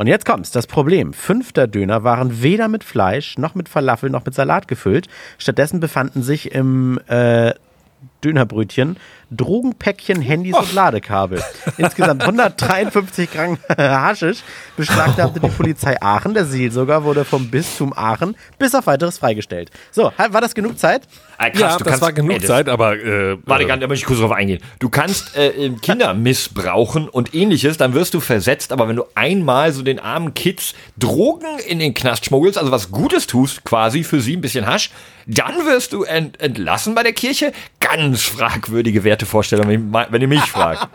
Und jetzt kommt's, das Problem. Fünf der Döner waren weder mit Fleisch, noch mit Falafel, noch mit Salat gefüllt. Stattdessen befanden sich im äh, Dönerbrötchen, Drogenpäckchen, Handys und Ladekabel. Insgesamt 153 Gramm Haschisch beschlagnahmte die Polizei Aachen. Der Seelsorger wurde vom Bistum Aachen bis auf weiteres freigestellt. So, war das genug Zeit? Ah, krass, ja, du das kannst- war genug ey, das- Zeit, aber äh, Warte, äh, da möchte ich kurz drauf eingehen. Du kannst äh, Kinder missbrauchen und ähnliches, dann wirst du versetzt, aber wenn du einmal so den armen Kids Drogen in den Knast schmuggelst, also was Gutes tust, quasi für sie ein bisschen Hasch, dann wirst du ent entlassen bei der Kirche. Ganz fragwürdige Wertevorstellung, wenn, wenn ihr mich fragt.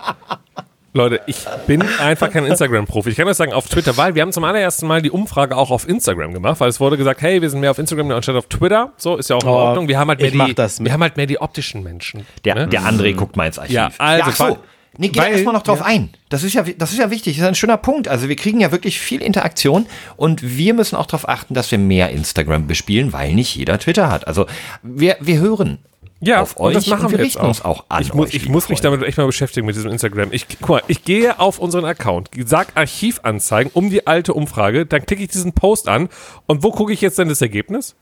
Leute, ich bin einfach kein Instagram-Profi. Ich kann das sagen auf Twitter, weil wir haben zum allerersten Mal die Umfrage auch auf Instagram gemacht, weil es wurde gesagt, hey, wir sind mehr auf Instagram anstatt auf Twitter. So ist ja auch in Oh, Ordnung. Wir haben halt mehr die, wir haben halt mehr die optischen Menschen. Der, ne? der André guckt mal ins Archiv. Ja, also, so. weil- Nee, geh erstmal noch drauf ja. ein. Das ist, ja, das ist ja wichtig. Das ist ein schöner Punkt. Also wir kriegen ja wirklich viel Interaktion und wir müssen auch darauf achten, dass wir mehr Instagram bespielen, weil nicht jeder Twitter hat. Also wir, wir hören ja, auf und euch das machen und wir wir jetzt auch. uns auch an Ich muss, euch, ich muss mich damit echt mal beschäftigen mit diesem Instagram. Ich, guck mal, ich gehe auf unseren Account, sag Archivanzeigen um die alte Umfrage, dann klicke ich diesen Post an und wo gucke ich jetzt denn das Ergebnis?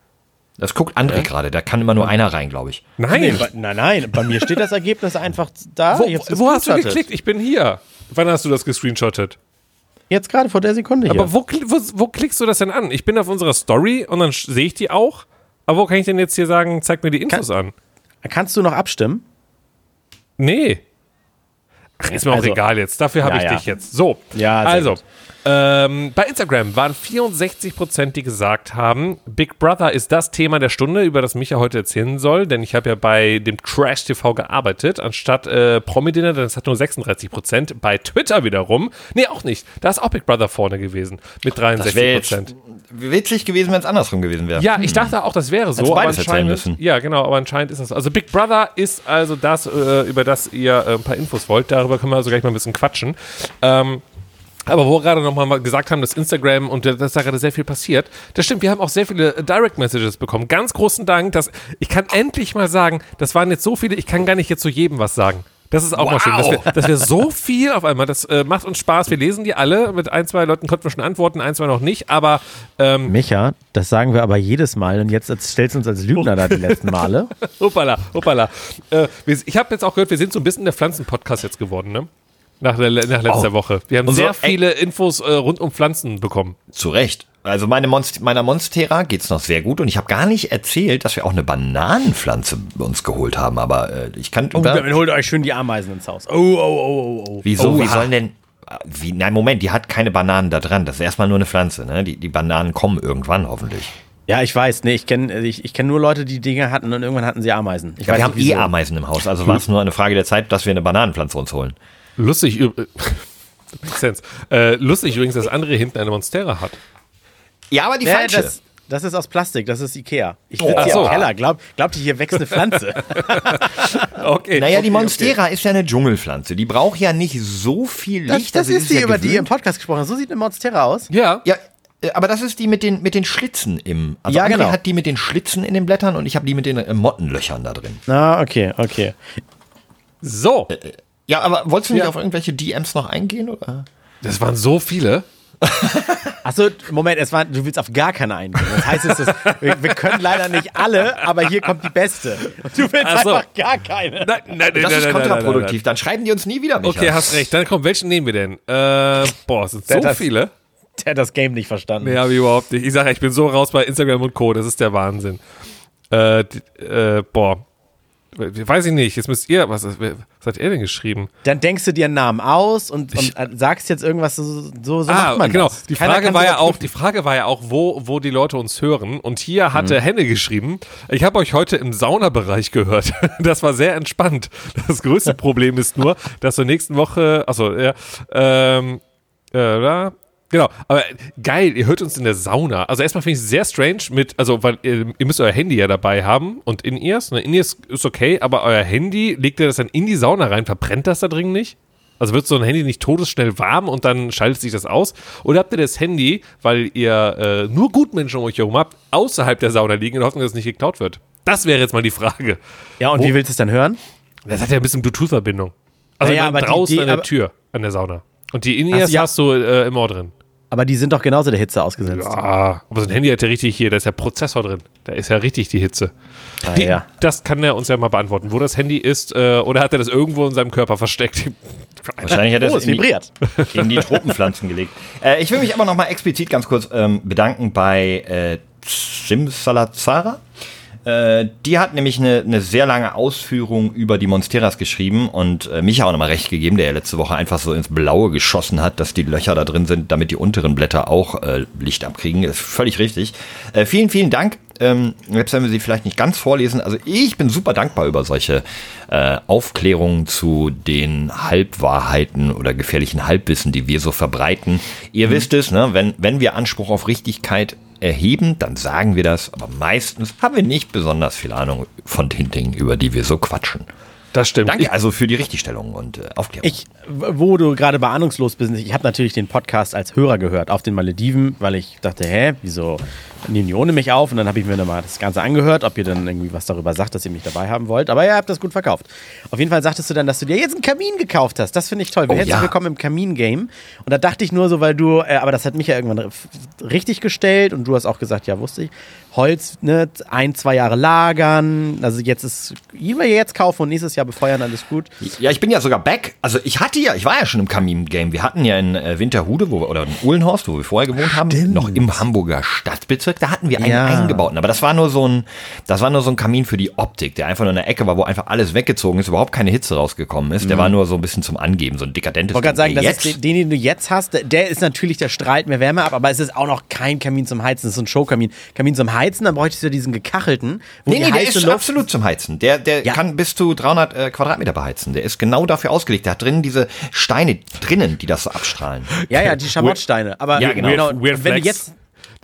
Das guckt André gerade. Da kann immer nur einer rein, glaube ich. Nein. Nee, bei- nein, nein, bei mir steht das Ergebnis einfach da. wo, wo hast du geklickt? Ich bin hier. Wann hast du das gescreenshottet? Jetzt gerade vor der Sekunde hier. Aber wo, wo, wo klickst du das denn an? Ich bin auf unserer Story und dann sehe ich die auch. Aber wo kann ich denn jetzt hier sagen, zeig mir die Infos an? Kannst du noch abstimmen? Nee. Ach, ist mir auch Also- egal jetzt. Dafür habe Ja, ich ja. dich jetzt. So. Ja, also. gut. Ähm, bei Instagram waren 64%, die gesagt haben, Big Brother ist das Thema der Stunde, über das Micha heute erzählen soll, denn ich habe ja bei dem Trash TV gearbeitet, anstatt äh, Promi-Dinner, das hat nur 36%. Bei Twitter wiederum, nee, auch nicht, da ist auch Big Brother vorne gewesen, mit Das wäre jetzt 63%. witzig gewesen, wenn es andersrum gewesen wäre. Ja, ich dachte auch, das wäre so, aber beides erzählen anscheinend, müssen. ja, genau, aber anscheinend ist das so. Also Big Brother ist also das, äh, über das ihr äh, ein paar Infos wollt. Darüber können wir also gleich mal ein bisschen quatschen. Ähm, aber wo wir gerade nochmal mal gesagt haben, dass Instagram und dass da gerade sehr viel passiert, das stimmt, wir haben auch sehr viele Direct Messages bekommen. Ganz großen Dank, dass ich kann endlich mal sagen, das waren jetzt so viele, ich kann gar nicht jetzt zu jedem was sagen. Das ist auch mal schön, dass wir, dass wir so viel auf einmal, das äh, macht uns Spaß. Wir lesen die alle. Mit ein, zwei Leuten konnten wir schon antworten, ein, zwei noch nicht, aber ähm, Micha, das sagen wir aber jedes Mal und jetzt stellst du uns als Lügner da die letzten Male. Hoppala, hoppala. Äh, ich habe jetzt auch gehört, wir sind so ein bisschen der Pflanzen-Podcast jetzt geworden, ne? Nach, der, nach letzter Oh. Woche. Wir haben so, sehr ey- viele Infos äh, rund um Pflanzen bekommen. Zu Recht. Also meine Monst meiner Monstera geht's noch sehr gut und ich habe gar nicht erzählt, dass wir auch eine Bananenpflanze uns geholt haben, aber äh, ich kann Oh, dann holt euch schön die Ameisen ins Haus. Oh, oh, oh, oh, oh. Wieso? Wie Oha. sollen denn wie, nein, Moment, die hat keine Bananen da dran. Das ist erstmal nur eine Pflanze. Ne? Die, die Bananen kommen irgendwann hoffentlich. Ja, ich weiß. Nee, ich kenne ich, ich kenn nur Leute, die Dinge hatten und irgendwann hatten sie Ameisen. Ich Ja, weiß wir haben nicht, eh wieso. Ameisen im Haus, also war es nur eine Frage der Zeit, dass wir eine Bananenpflanze uns holen. Lustig, Makes sense. Äh, lustig übrigens, dass andere hinten eine Monstera hat. Ja, aber die Ja, falsche. das, das ist aus Plastik, das ist Ikea. Ich Oh, sitze ach hier so. im Keller. Glaub, glaubt ihr, hier wächst eine Pflanze? Okay. naja, die okay, Monstera ist ja eine Dschungelpflanze. Die braucht ja nicht so viel Das, Licht. das also ist die, ja über die ihr im gewöhnt. Podcast gesprochen habt. So sieht eine Monstera aus. Okay. Ja. Ja, äh, aber das ist die mit den, mit den Schlitzen im. Also Ja, André genau. hat die mit den Schlitzen in den Blättern und ich habe die mit den äh, Mottenlöchern da drin. Na, okay, okay. So. Ja, aber wolltest du nicht Ja. auf irgendwelche DMs noch eingehen? Oder? Das waren so viele. Achso, Moment, es war, du willst auf gar keine eingehen. Das heißt, es ist, wir, wir können leider nicht alle, aber hier kommt die beste. Du willst Ach so. einfach gar keine. Nein, nein, nein, Das nein, ist nein, kontraproduktiv. Dann schreiben die uns nie wieder, Nein, nein. Micha. Okay, hast recht. Dann komm, welchen nehmen wir denn? Äh, boah, es sind so Das- viele. Der hat das Game nicht verstanden. Nee, habe ich überhaupt nicht. Ich sage, ich bin so raus bei Instagram und Co. Das ist der Wahnsinn. Äh, die, äh, boah. Weiß ich nicht, jetzt müsst ihr, was, was hat er denn geschrieben? Dann denkst du dir einen Namen aus und, und äh, sagst jetzt irgendwas, so, so, ah, macht man genau. das. Die Keiner Frage war ja auch, die Frage war ja auch, wo, wo die Leute uns hören. Und hier hatte Henne geschrieben, ich habe euch heute im Saunabereich gehört. Das war sehr entspannt. Das größte Problem ist nur, dass zur nächsten Woche, also ja, ähm, äh, Genau, aber geil, ihr hört uns in der Sauna. Also erstmal finde ich es sehr strange mit, also weil ihr, ihr müsst euer Handy ja dabei haben und in ears. Ne, in ears ist okay, aber euer Handy, legt ihr das dann in die Sauna rein, verbrennt das da drin nicht? Also wird so ein Handy nicht todesschnell warm und dann schaltet sich das aus? Oder habt ihr das Handy, weil ihr äh, nur Gutmenschen um euch herum habt, außerhalb der Sauna liegen in der Hoffnung, dass es nicht geklaut wird? Das wäre jetzt mal die Frage. Ja, und Wo- wie willst du es dann hören? Das hat ja ein bisschen Bluetooth-Verbindung. Also Ja, ja, ich meine, aber die- draußen die- an der Tür, an der Sauna. Und die In-Ears ja. hast du äh, im Ohr drin. Aber die sind doch genauso der Hitze ausgesetzt. Ah, aber so ein Handy hat ja richtig hier, da ist ja Prozessor drin. Da ist ja richtig die Hitze. Ah, Die, ja. Das kann er uns ja mal beantworten, wo das Handy ist äh, oder hat er das irgendwo in seinem Körper versteckt? Wahrscheinlich hat er Oh, es in die, vibriert. in die Tropenpflanzen gelegt. Äh, ich will mich aber noch mal explizit ganz kurz ähm, bedanken bei äh, Simsalazara. Äh, die hat nämlich eine, eine sehr lange Ausführung über die Monsteras geschrieben und äh, mich auch nochmal recht gegeben, der ja letzte Woche einfach so ins Blaue geschossen hat, dass die Löcher da drin sind, damit die unteren Blätter auch äh, Licht abkriegen. Das ist völlig richtig. Äh, vielen, vielen Dank. Ähm, jetzt werden wir sie vielleicht nicht ganz vorlesen. Also ich bin super dankbar über solche äh, Aufklärungen zu den Halbwahrheiten oder gefährlichen Halbwissen, die wir so verbreiten. Ihr wisst es, ne? wenn, wenn wir Anspruch auf Richtigkeit erheben, dann sagen wir das, aber meistens haben wir nicht besonders viel Ahnung von den Dingen, über die wir so quatschen. Das stimmt. Danke also für die Richtigstellung und äh, Aufklärung. Ich, wo du gerade bei ahnungslos bist, ich habe natürlich den Podcast als Hörer gehört auf den Malediven, weil ich dachte, hä, wieso nehmen die ohne mich auf? Und dann habe ich mir nochmal das Ganze angehört, ob ihr dann irgendwie was darüber sagt, dass ihr mich dabei haben wollt. Aber ihr habt das gut verkauft. Auf jeden Fall sagtest du dann, dass du dir jetzt einen Kamin gekauft hast. Das finde ich toll. Oh, Herzlich ja. willkommen im Kamin-Game. Und da dachte ich nur so, weil du, äh, aber das hat mich ja irgendwann richtig gestellt und du hast auch gesagt, ja, wusste ich. Holz, ne, ein, zwei Jahre lagern. Also jetzt ist, wir jetzt kaufen und nächstes Jahr befeuern, alles gut. Ja, ich bin ja sogar back. Also ich hatte ja, ich war ja schon im Kamin-Game. Wir hatten ja in äh, Winterhude wo wir, oder in Uhlenhorst, wo wir vorher gewohnt haben, Stimmt. noch im Hamburger Stadtbezirk, da hatten wir einen Ja. eingebauten. Aber das war nur so ein, das war nur so ein Kamin für die Optik, der einfach nur in der Ecke war, wo einfach alles weggezogen ist, überhaupt keine Hitze rausgekommen ist. Der war nur so ein bisschen zum Angeben, so ein dekadentes. Ich wollte gerade sagen, das ist den, den, du jetzt hast, der- der ist natürlich, der strahlt mehr Wärme ab, aber es ist auch noch kein Kamin zum Heizen, es ist ein Showkamin. Kamin zum Heizen, dann bräuchtest du diesen gekachelten, wo Nee, die nee, der ist Luft absolut zum Heizen. Der, der Ja. kann bis zu 300 äh, Quadratmeter beheizen. Der ist genau dafür ausgelegt. Der hat drinnen diese Steine drinnen, die das so abstrahlen. Ja, ja, die Schamottsteine. Aber Ja, genau. Und Weird wenn du Flex. jetzt,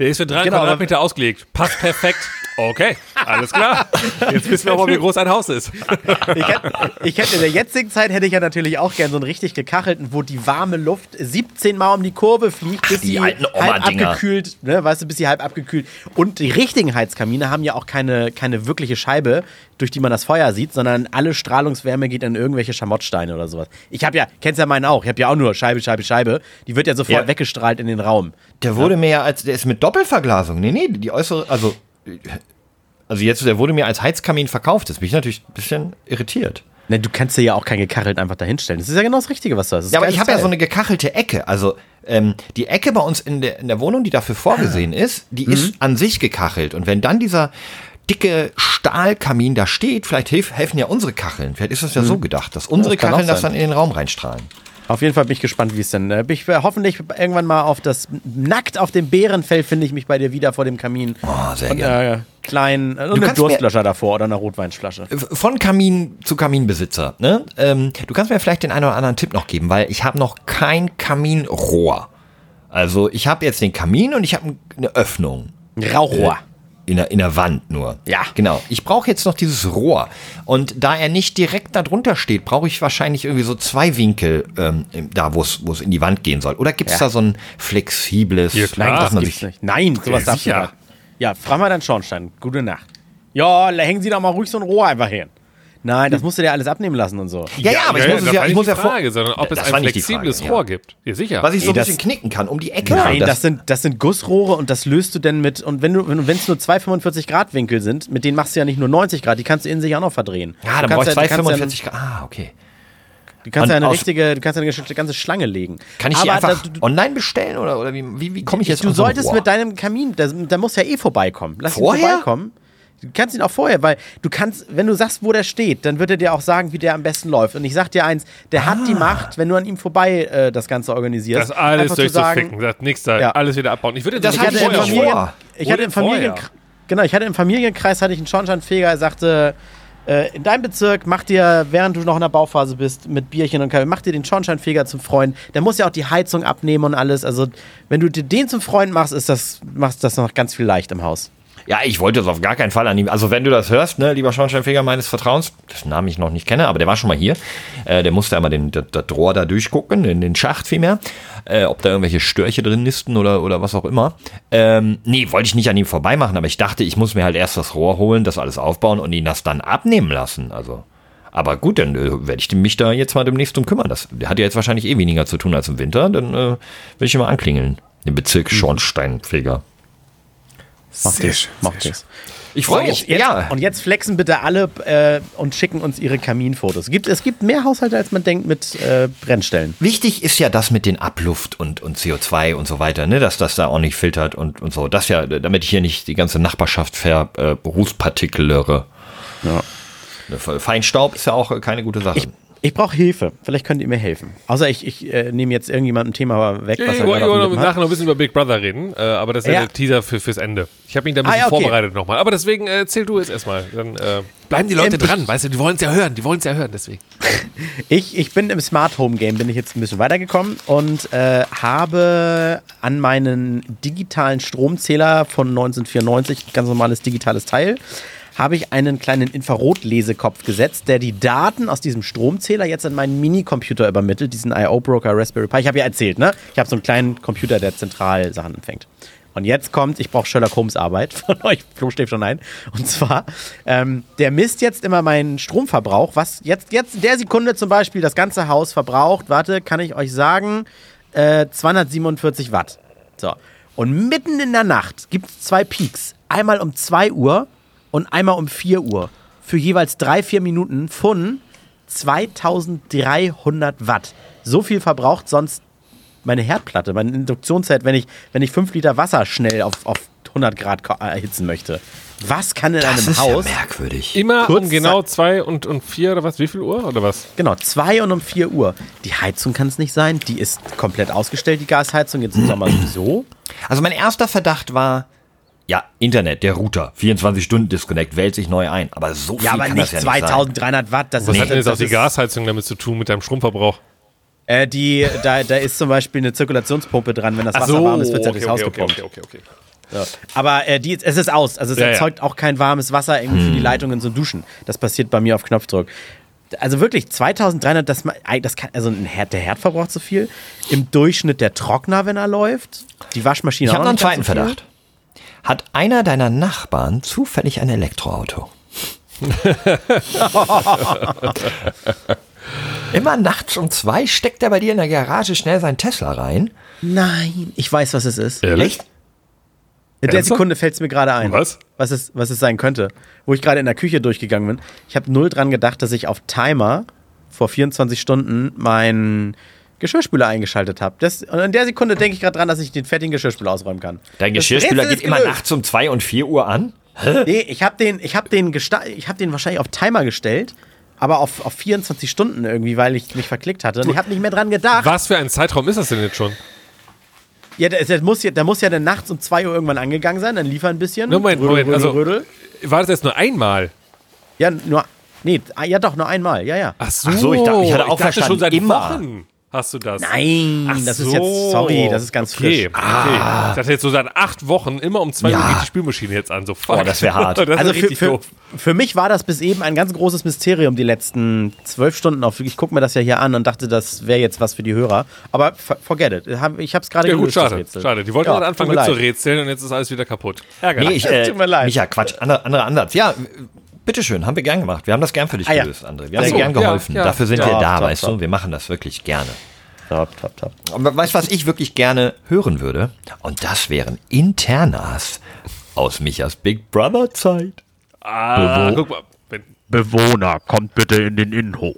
Der ist für drei Genau, Quadratmeter ausgelegt. Passt perfekt. Okay, alles klar. Jetzt wissen wir aber, wie groß ein Haus ist. ich hätte, ich hätte in der jetzigen Zeit hätte ich ja natürlich auch gern so einen richtig gekachelten, wo die warme Luft 17 Mal um die Kurve fliegt, bis die sie halb abgekühlt, ne, weißt du, bis sie halb abgekühlt. Und die richtigen Heizkamine haben ja auch keine, keine wirkliche Scheibe, durch die man das Feuer sieht, sondern alle Strahlungswärme geht in irgendwelche Schamottsteine oder sowas. Ich habe ja, kennst ja meinen auch, ich habe ja auch nur Scheibe, Scheibe, Scheibe. Die wird ja sofort Ja. weggestrahlt in den Raum. Der wurde mir ja als, der ist mit Doppelverglasung. Nee, nee, die äußere, also, also jetzt, der wurde mir als Heizkamin verkauft. Das bin ich natürlich ein bisschen irritiert. Ne, du kannst dir ja auch kein gekachelten einfach dahinstellen. Das ist ja genau das Richtige, was du hast. Ja, aber ich habe ja so eine gekachelte Ecke. Also ähm, die Ecke bei uns in der, in der Wohnung, die dafür vorgesehen ist, die ist an sich gekachelt. Und wenn dann dieser dicke Stahlkamin da steht, vielleicht hilf, helfen ja unsere Kacheln. Vielleicht ist das ja so gedacht, dass unsere das Kacheln das dann in den Raum reinstrahlen. Auf jeden Fall bin ich gespannt, wie es denn. Äh, ich, äh, hoffentlich irgendwann mal auf das nackt auf dem Bärenfell finde ich mich bei dir wieder vor dem Kamin. Oh, sehr gerne. äh, kleinen äh, mir- Durstlöscher davor oder eine Rotweinflasche. Von Kamin zu Kaminbesitzer. Ne? Ähm, du kannst mir vielleicht den einen oder anderen Tipp noch geben, weil ich habe noch kein Kaminrohr. Also ich habe jetzt den Kamin und ich habe eine Öffnung. Rauchrohr. In der, in der Wand nur. Ja. Genau. Ich brauche jetzt noch dieses Rohr. Und da er nicht direkt da drunter steht, brauche ich wahrscheinlich irgendwie so zwei Winkel ähm, da, wo es wo es in die Wand gehen soll. Oder gibt es Ja. da so ein flexibles... Ja, klar. Nein, dass man Gibt's sich, nicht. Nein, sowas darfst du sicher. nicht. Ja, frag mal deinen Schornstein. Gute Nacht. Ja, hängen Sie doch mal ruhig so ein Rohr einfach hin. Nein, das musst du dir alles abnehmen lassen und so. ja, ja, aber ich muss das es ja, ich muss ja vor, Frage, sondern ob es Das ein flexibles Frage, ja. Rohr gibt. Ja, sicher. was ich so Nee, ein das- bisschen knicken kann um die Ecke. Nein, Und das, sind, das sind Gussrohre und das löst du denn mit, und wenn du, wenn es nur zwei 45 Grad Winkel sind, mit denen machst du ja nicht nur 90 Grad, die kannst du in sich auch noch verdrehen. Ja, dann ja- du kannst 45 Grad. Ah, okay. Ja, du kannst ja eine richtige, du kannst ja eine ganze- Schlange legen. Kann ich die einfach da- du, online bestellen oder, oder wie, wie, wie komme ich jetzt du solltest mit deinem Kamin, da, da muss ja eh vorbeikommen. Lass Vorher? ihn vorbeikommen. Du kannst ihn auch vorher, weil du kannst, wenn du sagst, wo der steht, dann wird er dir auch sagen, wie der am besten läuft. Und ich sag dir eins, der hat die Macht, wenn du an ihm vorbei äh, das Ganze organisierst. Das alles durchzuficken. Sagt, nix da, Ja. alles wieder abbauen. Ich würde Das jetzt hatte im vorher Familien, vor. ich hatte im Familien, genau, ich hatte im Familienkreis hatte ich einen Schornsteinfeger, der sagte, äh, in deinem Bezirk mach dir, während du noch in der Bauphase bist, mit Bierchen und Kaffee, mach dir den Schornsteinfeger zum Freund. Der muss ja auch die Heizung abnehmen und alles. Also, wenn du dir den zum Freund machst, ist das, machst das noch ganz viel leicht im Haus. Ja, ich wollte das auf gar keinen Fall an ihm. Also wenn du das hörst, ne, lieber Schornsteinfeger meines Vertrauens, dessen Namen ich noch nicht kenne, aber der war schon mal hier. Äh, der musste einmal den, das, das Rohr da durchgucken, in den Schacht vielmehr, äh, ob da irgendwelche Störche drin nisten oder, oder was auch immer. Ähm, nee, wollte ich nicht an ihm vorbeimachen, aber ich dachte, ich muss mir halt erst das Rohr holen, das alles aufbauen und ihn das dann abnehmen lassen. Also. Aber gut, dann äh, werde ich mich da jetzt mal demnächst drum kümmern. Das, der hat ja jetzt wahrscheinlich eh weniger zu tun als im Winter. Dann äh, werde ich ihn mal anklingeln. Den Bezirk Schornsteinfeger. Mach Sehr das, schön, mach sehr. Ich freue mich. Jetzt, ja. Und jetzt flexen bitte alle äh, und schicken uns ihre Kaminfotos. Gibt, es gibt mehr Haushalte, als man denkt, mit äh, Brennstellen. Wichtig ist ja das mit den Abluft und, und CO2 und so weiter, ne, dass das da auch nicht filtert und, und so. Das ja, damit ich hier nicht die ganze Nachbarschaft ver äh. Ja. Feinstaub ist ja auch keine gute Sache. Ich, ich brauche Hilfe. Vielleicht könnt ihr mir helfen. Außer ich, ich äh, nehme jetzt irgendjemandem ein Thema weg, was er auf dem noch Lippen hat. nachher noch ein bisschen über Big Brother reden, äh, aber das ist ja, Ja. der Teaser für, fürs Ende. Ich habe mich da ein Ah, bisschen ja, okay. vorbereitet nochmal. Aber deswegen äh, erzähl du jetzt erstmal. Dann äh, bleiben die Leute Ähm, dran, weißt du, die wollen es ja hören, die wollen es ja hören, deswegen. Ich, ich bin im Smart Home Game, bin ich jetzt ein bisschen weitergekommen und äh, habe an meinen digitalen Stromzähler von 1994, ganz normales digitales Teil, habe ich einen kleinen Infrarotlesekopf gesetzt, der die Daten aus diesem Stromzähler jetzt an meinen Minicomputer übermittelt, diesen IO-Broker Raspberry Pi. Ich habe ja erzählt, ne? Ich habe so einen kleinen Computer, der zentral Sachen empfängt. Und jetzt kommt, ich brauche Sherlock Holmes Arbeit von euch, Flo steht schon ein. Und zwar, ähm, der misst jetzt immer meinen Stromverbrauch, was jetzt, jetzt in der Sekunde zum Beispiel das ganze Haus verbraucht. Warte, kann ich euch sagen, äh, 247 Watt. So. Und mitten in der Nacht gibt es zwei Peaks. Einmal um 2 Uhr und einmal um 4 Uhr. Für jeweils drei, vier Minuten von 2300 Watt. So viel verbraucht sonst meine Herdplatte, meine Induktionszeit, wenn ich, wenn ich 5 Liter Wasser schnell auf, auf 100 Grad ko- erhitzen möchte. Was kann in das einem ist Haus? ja merkwürdig. Immer Kurz um genau zwei und, und vier oder was? Wie viel Uhr oder was? Genau, 2 und um 4 Uhr. Die Heizung kann es nicht sein. Die ist komplett ausgestellt, die Gasheizung. Jetzt im Sommer sowieso. Also mein erster Verdacht war, ja, Internet, der Router, 24 Stunden Disconnect, wählt sich neu ein. Aber so viel Ja, aber kann nicht das ja nicht sein. 2300 Watt. Das Was ist, hat denn jetzt das auch die Gasheizung damit zu tun mit deinem Stromverbrauch? Äh, die, da, da ist zum Beispiel eine Zirkulationspumpe dran. Wenn das Wasser warm ist, wird es ja durchs Haus gepumpt. okay, okay, okay. Ja. Aber äh, die, es ist aus. Also es Ja, ja. erzeugt auch kein warmes Wasser irgendwie für die Leitungen so Duschen. Das passiert bei mir auf Knopfdruck. Also wirklich 2300, das, das kann, also ein Herd, der Herd verbraucht so viel. Im Durchschnitt der Trockner, wenn er läuft. Die Waschmaschine Ich auch habe noch einen zweiten so viel. Verdacht. Hat einer deiner Nachbarn zufällig ein Elektroauto? Immer nachts um zwei steckt er bei dir in der Garage schnell seinen Tesla rein. Nein, ich weiß, was es ist. Ehrlich? In der? Sekunde fällt es mir gerade ein. Was? Was es, was es sein könnte. Wo ich gerade in der Küche durchgegangen bin. Ich habe null dran gedacht, dass ich auf Timer vor 24 Stunden meinen Geschirrspüler eingeschaltet habe. Das- Und in der Sekunde denke ich gerade dran, dass ich den fettigen Geschirrspüler ausräumen kann. Dein Das Geschirrspüler geht immer nachts um zwei und vier Uhr an? Nee, ich habe den, ich hab den, gesta- ich hab den wahrscheinlich auf Timer gestellt, aber auf, auf 24 Stunden irgendwie, weil ich mich verklickt hatte. Und ich habe nicht mehr dran gedacht. Was für ein Zeitraum ist das denn jetzt schon? Ja, der, der, muss ja, der muss ja dann nachts um 2 Uhr irgendwann angegangen sein, dann liefern ein bisschen. Moment, Rödel, Moment, rödel, also rödel. war das jetzt nur einmal? Ja, nur. Nee, ah, ja doch, nur einmal, ja, ja. Ach so, Ach so, ich dachte- ich hatte auch schon verstanden, seit immer. Wochen hast du das. Nein, Ach das so. ist jetzt, sorry, das ist ganz okay, frisch. Okay. Ich dachte jetzt so seit acht Wochen, immer um zwei Ja. Uhr geht die Spülmaschine jetzt an. So, fuck. Oh, das wär hart. das Also für, für, für mich war das bis eben ein ganz großes Mysterium, die letzten zwölf Stunden. Auf, ich gucke mir das ja hier an und dachte, das wäre jetzt was für die Hörer. Aber forget it. Ich habe es gerade Ja gut, gelöst, schade. Schade. Die wollten Ja, gerade anfangen tut mir leid. mitzurätseln und jetzt ist alles wieder kaputt. Ärgerlich. Nee, ich, äh, Tut mir leid. Micha, Quatsch, anderer, anderer Ansatz. Ja, bitteschön, haben wir gern gemacht. Wir haben das gern für dich Ah, ja. gelöst, André. Wir haben Ach dir so, gern ja, geholfen. ja. Dafür sind Ja, wir da, top, weißt top. du? Wir machen das wirklich gerne. Top, top, top. Aber weißt du, was ich wirklich gerne hören würde? Und das wären Internas aus Michas Big Brother Zeit. ah, guck mal. Bewohner, kommt bitte in den Innenhof.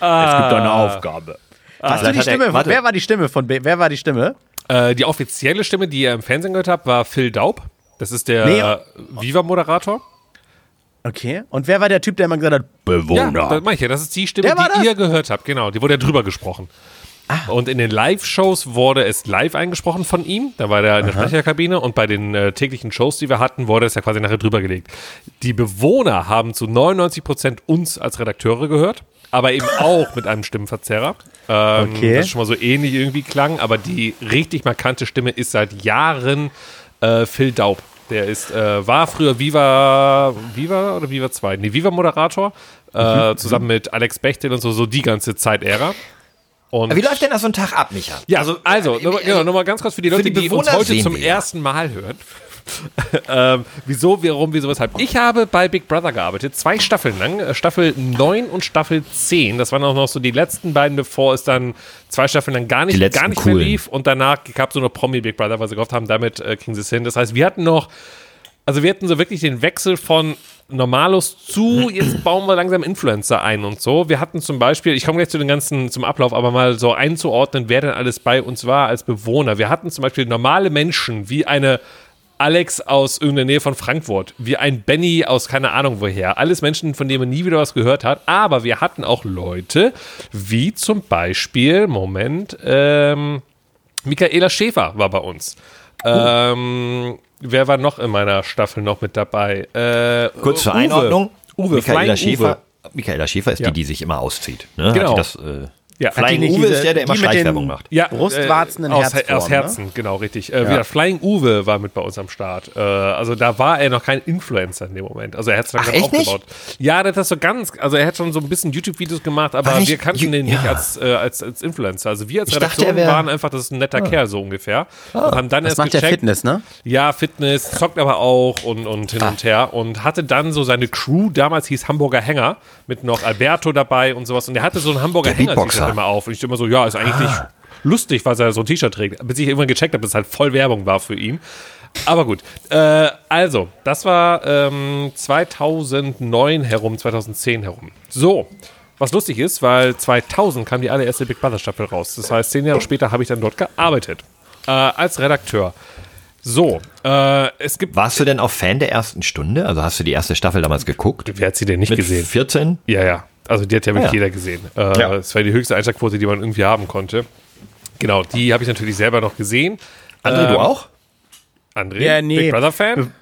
Ah. Es gibt eine Aufgabe. Hast du die er- Stimme? warte. wer war die Stimme von Wer war die Stimme? äh, die offizielle Stimme, die ihr im Fernsehen gehört habt, war Phil Daub. Das ist der Nee. Viva-Moderator. Okay. Und wer war der Typ, der immer gesagt hat, Ja, Bewohner. das meine ich ja. Das ist die Stimme, die ihr gehört habt. Genau, die wurde ja drüber gesprochen. Und in den Live-Shows wurde es live eingesprochen von ihm. Da war der in der Sprecherkabine. Und bei den äh, täglichen Shows, die wir hatten, wurde es ja quasi nachher drüber gelegt. Die Bewohner haben zu 99 Prozent uns als Redakteure gehört. Aber eben auch mit einem Stimmenverzerrer. Ähm, Okay. Das schon mal so ähnlich irgendwie klang. Aber die richtig markante Stimme ist seit Jahren äh, Phil Daub. Der ist, äh, war früher Viva, Viva oder Viva 2? Nee, Viva-Moderator. Äh, zusammen mit Alex Bechtel und so, so die ganze Zeit-Ära. Und Wie läuft denn da so ein Tag ab, Micha? ja, also, also nur, genau, nur mal ganz kurz für die Leute, die die, uns heute zum wir ersten Mal hören. ähm, wieso, warum, wieso, weshalb? Ich habe bei Big Brother gearbeitet, zwei Staffeln lang, äh, Staffel 9 und Staffel 10. Das waren auch noch so die letzten beiden, bevor es dann zwei Staffeln lang gar nicht, gar nicht mehr lief. Und danach gab es so eine Promi Big Brother, weil sie gehofft haben, damit äh, kriegen sie es hin. Das heißt, wir hatten noch also wir hatten so wirklich den Wechsel von Normalos zu, jetzt bauen wir langsam Influencer ein und so. Wir hatten zum Beispiel, ich komme gleich zu den ganzen, zum Ablauf, aber mal so einzuordnen, wer denn alles bei uns war als Bewohner. Wir hatten zum Beispiel normale Menschen, wie eine Alex aus irgendeiner Nähe von Frankfurt, wie ein Benny aus keine Ahnung woher. Alles Menschen, von denen man nie wieder was gehört hat. Aber wir hatten auch Leute, wie zum Beispiel, Moment, ähm, Michaela Schäfer war bei uns. Ähm, wer war noch in meiner Staffel noch mit dabei? Äh, Kurz zur Uwe. Einordnung. Uwe, Michaela Schäfer. Michaela Schäfer ist Ja. die, die sich immer auszieht. Ne? Genau. Das, äh, Ja. Flying nicht Uwe diese- ist der, der immer Schleichwerbung macht. Ja, Brustwarzen in äh, aus, Herzform, aus ne? Herzen, genau, richtig. Äh, wieder Flying Uwe war mit bei uns am Start. Äh, also da war er noch kein Influencer in dem Moment. Also er hat es langsam Ach, nicht? aufgebaut. Ja, der hat das so ganz, also er hat schon so ein bisschen YouTube-Videos gemacht, aber Ach, wir kannten den nicht ja. als, äh, als, als Influencer. Also wir als Ich dachte, Redaktion er wär- waren einfach, das ist ein netter Kerl so ungefähr. und haben dann Das erst macht der gecheckt, Fitness, ne? Ja, Fitness, zockt aber auch und, und hin und her. Und hatte dann so seine Crew, damals hieß Hamburger Hänger, mit noch Alberto dabei und sowas. Und er hatte so ein Hamburger Der Beatboxer. immer auf. Und ich immer so, ja, ist eigentlich lustig, weil er so ein T-Shirt trägt. Bis ich irgendwann gecheckt habe, dass es halt voll Werbung war für ihn. Aber gut. Äh, also, das war ähm, 2009 herum, 2010 herum. So. Was lustig ist, weil 2000 kam die allererste Big Brother Staffel raus. Das heißt, zehn Jahre später habe ich dann dort gearbeitet. Äh, als Redakteur. So, äh, es gibt. Warst du denn auch Fan der ersten Stunde? Also hast du die erste Staffel damals geguckt? Wer hat sie denn nicht Mit gesehen? 14? Ja, ja. Also die hat ja wirklich Ah, ja. jeder gesehen. Äh, Ja. Das war die höchste Einschlagquote, die man irgendwie haben konnte. Genau, die habe ich natürlich selber noch gesehen. André, Ähm, du auch? André, Ja, nee. Big Brother Fan?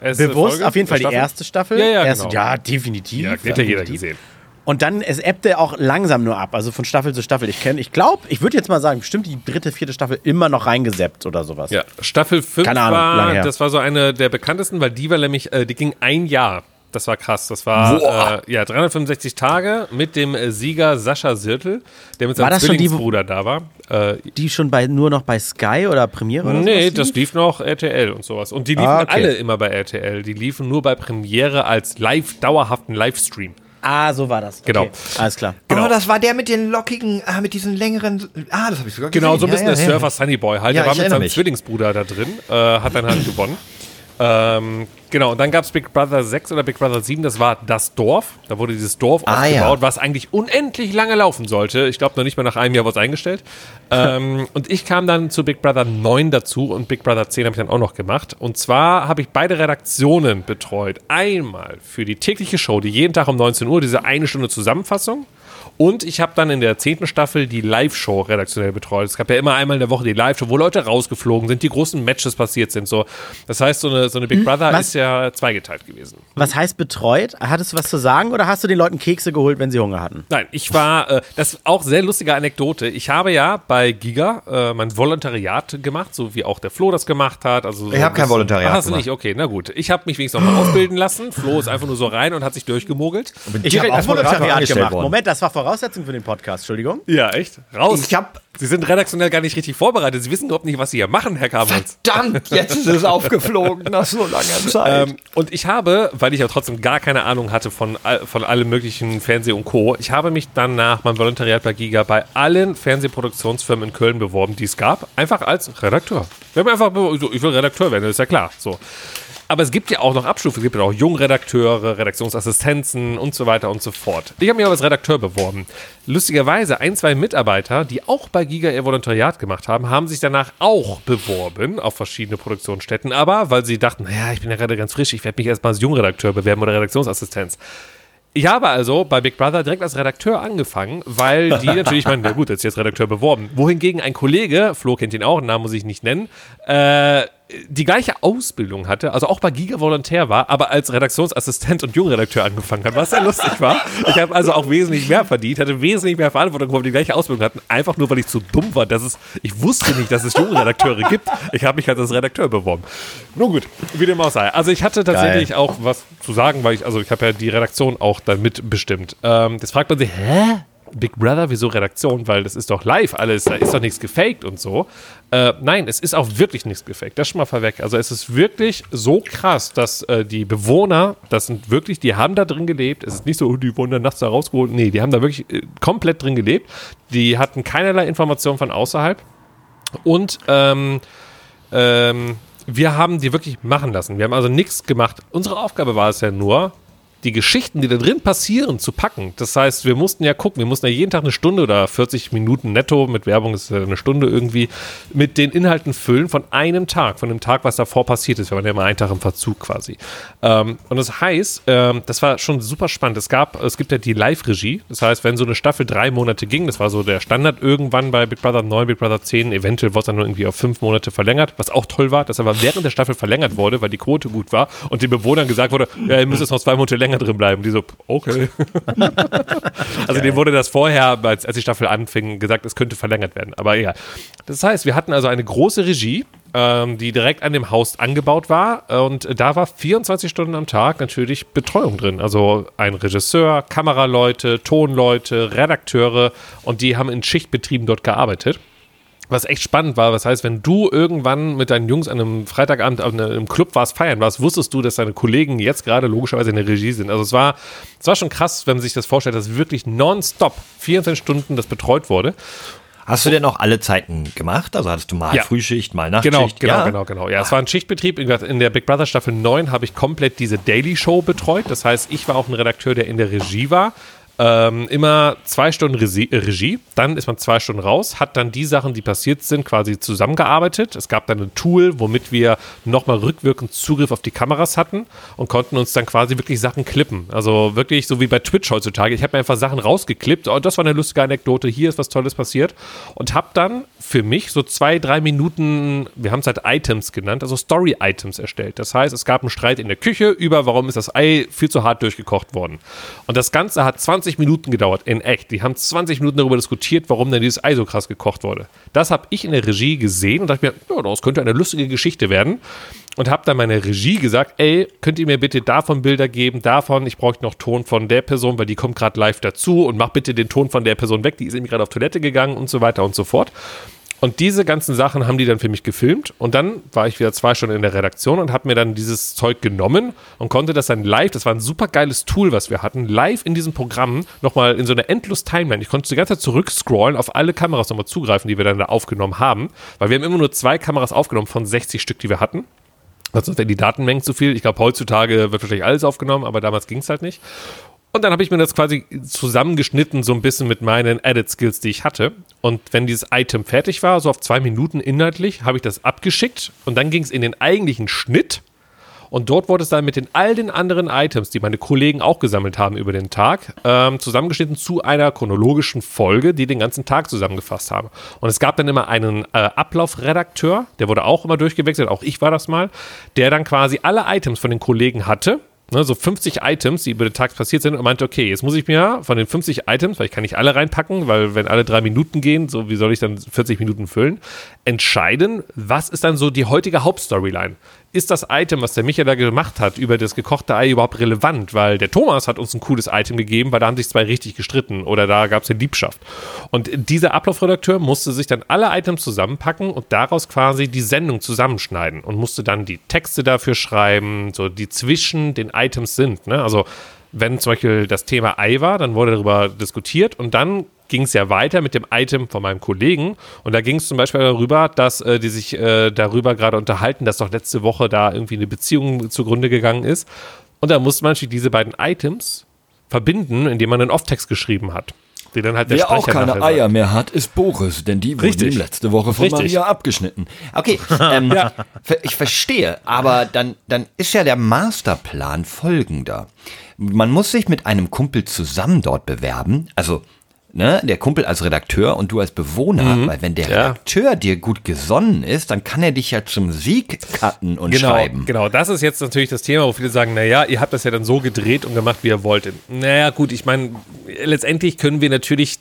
Erste Bewusst Folge, auf jeden Fall die Staffel? erste Staffel. Ja, ja, Erste, genau. ja definitiv. Ja, die hat ja jeder gesehen. Und dann, es ebbte auch langsam nur ab, also von Staffel zu Staffel. Ich kenne, ich glaube, ich würde jetzt mal sagen, bestimmt die dritte, vierte Staffel immer noch reingeseppt oder sowas. Ja, Staffel 5 Keine Ahnung, lange war, das war so eine der bekanntesten, weil die war nämlich, äh, die ging ein Jahr. Das war krass. Das war äh, ja 365 Tage mit dem äh, Sieger Sascha Sirtel, der mit War seinem das schon die, Zwillingsbruder da war. Äh, Die schon bei, nur noch bei Sky oder Premiere oder nee, sowas das lief? lief noch RTL und sowas. Und die liefen Ah, okay. alle immer bei RTL. Die liefen nur bei Premiere als live, dauerhaften Livestream. Ah, so war das. Okay. Genau. Alles klar. Genau. Oh, das war der mit den lockigen, ah, mit diesen längeren. Ah, das habe ich sogar gesehen. Genau, so ein bisschen ja, der ja, Surfer Sunny Boy halt. Ja, der war mit seinem mich. Zwillingsbruder da drin, äh, hat dann halt gewonnen. Ähm, genau, und dann gab es Big Brother 6 oder Big Brother 7, das war das Dorf. Da wurde dieses Dorf Ah, aufgebaut, ja. was eigentlich unendlich lange laufen sollte. Ich glaube, noch nicht mal nach einem Jahr wurde es eingestellt. ähm, und ich kam dann zu Big Brother 9 dazu und Big Brother 10 habe ich dann auch noch gemacht. Und zwar habe ich beide Redaktionen betreut. Einmal für die tägliche Show, die jeden Tag um 19 Uhr, diese eine Stunde Zusammenfassung. Und ich habe dann in der zehnten Staffel die Live-Show redaktionell betreut. Es gab ja immer einmal in der Woche die Live-Show, wo Leute rausgeflogen sind, die großen Matches passiert sind. So. Das heißt, so eine, so eine Big Brother was? ist ja zweigeteilt gewesen. Was heißt betreut? Hattest du was zu sagen oder hast du den Leuten Kekse geholt, wenn sie Hunger hatten? Nein, ich war, äh, das ist auch sehr lustige Anekdote. Ich habe ja bei Giga äh, mein Volontariat gemacht, so wie auch der Flo das gemacht hat. Also so Ich hab ein kein Volontariat Ach, hast du gemacht. nicht? Okay, na gut. Ich habe mich wenigstens noch mal ausbilden lassen. Flo ist einfach nur so rein und hat sich durchgemogelt. Ich habe auch Volontariat gemacht. worden. Moment, das war Voraussetzung für den Podcast, Entschuldigung. Ja, echt? Raus. Ich hab- Sie sind redaktionell gar nicht richtig vorbereitet. Sie wissen überhaupt nicht, was Sie hier machen, Herr Kamels. Verdammt, jetzt ist es aufgeflogen nach so langer Zeit. Ähm, und ich habe, weil ich ja trotzdem gar keine Ahnung hatte von, von allem möglichen Fernseh und Co., ich habe mich dann nach meinem Volontariat bei Giga bei allen Fernsehproduktionsfirmen in Köln beworben, die es gab, einfach als Redakteur. Wir haben einfach, so, ich will Redakteur werden, das ist ja klar. So. Aber es gibt ja auch noch Abstufungen. Es gibt ja auch Jungredakteure, Redaktionsassistenzen und so weiter und so fort. Ich habe mich aber als Redakteur beworben. Lustigerweise, ein, zwei Mitarbeiter, die auch bei Giga ihr Volontariat gemacht haben, haben sich danach auch beworben auf verschiedene Produktionsstätten. Aber weil sie dachten, naja, ich bin ja gerade ganz frisch, ich werde mich erstmal als Jungredakteur bewerben oder Redaktionsassistenz. Ich habe also bei Big Brother direkt als Redakteur angefangen, weil die natürlich meinen, na gut, jetzt ist jetzt Redakteur beworben. Wohingegen ein Kollege, Flo kennt ihn auch, den Namen muss ich nicht nennen, äh, die gleiche Ausbildung hatte, also auch bei Giga Volontär war, aber als Redaktionsassistent und Jungredakteur angefangen hat, was sehr lustig war. Ich habe also auch wesentlich mehr verdient, hatte wesentlich mehr Verantwortung, weil wir die gleiche Ausbildung hatten, einfach nur, weil ich zu dumm war, dass es, ich wusste nicht, dass es Jungredakteure gibt. Ich habe mich halt als Redakteur beworben. Nun gut, wie dem auch sei. Also ich hatte tatsächlich Geil. auch was zu sagen, weil ich, also ich habe ja die Redaktion auch dann mitbestimmt. Ähm, jetzt fragt man sich, hä? Big Brother, wieso Redaktion? Weil das ist doch live alles, da ist doch nichts gefaked und so. Äh, nein, es ist auch wirklich nichts gefaked. Das schon mal vorweg. Also es ist wirklich so krass, dass äh, die Bewohner, das sind wirklich, die haben da drin gelebt. Es ist nicht so, die wurden dann nachts da rausgeholt. Nee, die haben da wirklich äh, komplett drin gelebt. Die hatten keinerlei Informationen von außerhalb. Und ähm, ähm, wir haben die wirklich machen lassen. Wir haben also nichts gemacht. Unsere Aufgabe war es ja nur, die Geschichten, die da drin passieren, zu packen. Das heißt, wir mussten ja gucken, wir mussten ja jeden Tag eine Stunde oder 40 Minuten netto, mit Werbung ist ja eine Stunde irgendwie, mit den Inhalten füllen von einem Tag, von dem Tag, was davor passiert ist. Wir waren ja immer einen Tag im Verzug quasi. Ähm, und das heißt, ähm, das war schon super spannend. Es gab, es gibt ja die Live-Regie. Das heißt, wenn so eine Staffel drei Monate ging, das war so der Standard irgendwann bei Big Brother 9, Big Brother 10, eventuell wurde es dann nur irgendwie auf fünf Monate verlängert, was auch toll war, dass aber während der Staffel verlängert wurde, weil die Quote gut war und den Bewohnern gesagt wurde, ja, ihr müsst jetzt noch zwei Monate länger drin bleiben. Die so, okay. also denen wurde das vorher, als, als die Staffel anfing, gesagt, es könnte verlängert werden. Aber egal. Das heißt, wir hatten also eine große Regie, ähm, die direkt an dem Haus angebaut war. Und da war 24 Stunden am Tag natürlich Betreuung drin. Also ein Regisseur, Kameraleute, Tonleute, Redakteure und die haben in Schichtbetrieben dort gearbeitet. Was echt spannend war, was heißt, wenn du irgendwann mit deinen Jungs an einem Freitagabend auf einer- im Club warst, feiern warst, wusstest du, dass deine Kollegen jetzt gerade logischerweise in der Regie sind. Also es war, es war schon krass, wenn man sich das vorstellt, dass wirklich nonstop 24 Stunden das betreut wurde. Hast du denn auch alle Zeiten gemacht? Also hattest du mal Ja. Frühschicht, mal Genau, Nachtschicht? genau, ja? genau, genau. Ja, es war ein Schichtbetrieb. In der Big Brother Staffel 9 habe ich komplett diese Daily Show betreut. Das heißt, ich war auch ein Redakteur, der in der Regie war. Ähm, immer zwei Stunden Regie, äh, Regie, dann ist man zwei Stunden raus, hat dann die Sachen, die passiert sind, quasi zusammengearbeitet. Es gab dann ein Tool, womit wir nochmal rückwirkend Zugriff auf die Kameras hatten und konnten uns dann quasi wirklich Sachen klippen. Also wirklich so wie bei Twitch heutzutage. Ich habe mir einfach Sachen rausgeklippt. Oh, das war eine lustige Anekdote. Hier ist was Tolles passiert. Und habe dann für mich so zwei, drei Minuten, wir haben es halt Items genannt, also Story-Items erstellt. Das heißt, es gab einen Streit in der Küche über, warum ist das Ei viel zu hart durchgekocht worden. Und das Ganze hat 20 Minuten gedauert, in echt. Die haben 20 Minuten darüber diskutiert, warum denn dieses Ei so krass gekocht wurde. Das habe ich in der Regie gesehen und dachte mir, ja, das könnte eine lustige Geschichte werden. Und habe dann meiner Regie gesagt, ey, könnt ihr mir bitte davon Bilder geben, davon, ich brauche noch Ton von der Person, weil die kommt gerade live dazu und mach bitte den Ton von der Person weg, die ist nämlich gerade auf Toilette gegangen und so weiter und so fort. Und diese ganzen Sachen haben die dann für mich gefilmt. Und dann war ich wieder zwei Stunden in der Redaktion und habe mir dann dieses Zeug genommen und konnte das dann live, das war ein super geiles Tool, was wir hatten, live in diesem Programm nochmal in so einer endlos Timeline. Ich konnte die ganze Zeit zurückscrollen, auf alle Kameras nochmal zugreifen, die wir dann da aufgenommen haben. Weil wir haben immer nur zwei Kameras aufgenommen von 60 Stück, die wir hatten. Also wären die Datenmengen zu viel. Ich glaube, heutzutage wird wahrscheinlich alles aufgenommen, aber damals ging es halt nicht. Und dann habe ich mir das quasi zusammengeschnitten, so ein bisschen mit meinen Edit-Skills, die ich hatte. Und wenn dieses Item fertig war, so auf zwei Minuten inhaltlich, habe ich das abgeschickt und dann ging es in den eigentlichen Schnitt. Und dort wurde es dann mit den all den anderen Items, die meine Kollegen auch gesammelt haben über den Tag, ähm, zusammengeschnitten zu einer chronologischen Folge, die den ganzen Tag zusammengefasst haben. Und es gab dann immer einen äh, Ablaufredakteur, der wurde auch immer durchgewechselt, auch ich war das mal, der dann quasi alle Items von den Kollegen hatte ne, so 50 Items, die über den Tag passiert sind und meinte, okay, jetzt muss ich mir von den 50 Items, weil ich kann nicht alle reinpacken, weil wenn alle drei Minuten gehen, so wie soll ich dann 40 Minuten füllen, entscheiden, was ist dann so die heutige Hauptstoryline? Ist das Item, was der Michael da gemacht hat, über das gekochte Ei überhaupt relevant? Weil der Thomas hat uns ein cooles Item gegeben, weil da haben sich zwei richtig gestritten oder da gab es eine Liebschaft. Und dieser Ablaufredakteur musste sich dann alle Items zusammenpacken und daraus quasi die Sendung zusammenschneiden und musste dann die Texte dafür schreiben, so die zwischen den Items sind. Ne? Also wenn zum Beispiel das Thema Ei war, dann wurde darüber diskutiert und dann ging es ja weiter mit dem Item von meinem Kollegen. Und da ging es zum Beispiel darüber, dass äh, die sich äh, darüber gerade unterhalten, dass doch letzte Woche da irgendwie eine Beziehung zugrunde gegangen ist. Und da musste man diese beiden Items verbinden, indem man einen Off-Text geschrieben hat. Die dann halt der Wer auch Sprecher keine nachher Eier mehr hat, ist Boris, denn die wurden Richtig. ihm letzte Woche von Richtig. Maria abgeschnitten. Okay, ähm, ver- ich verstehe, aber dann, dann ist ja der Masterplan folgender. Man muss sich mit einem Kumpel zusammen dort bewerben, also ne, der Kumpel als Redakteur und du als Bewohner, weil wenn der Mhm. Ja. Redakteur dir gut gesonnen ist, dann kann er dich ja zum Sieg cutten und Genau, schreiben. genau, das ist jetzt natürlich das Thema, wo viele sagen, naja, ihr habt das ja dann so gedreht und gemacht, wie ihr wolltet. Naja, gut, ich meine, letztendlich können wir natürlich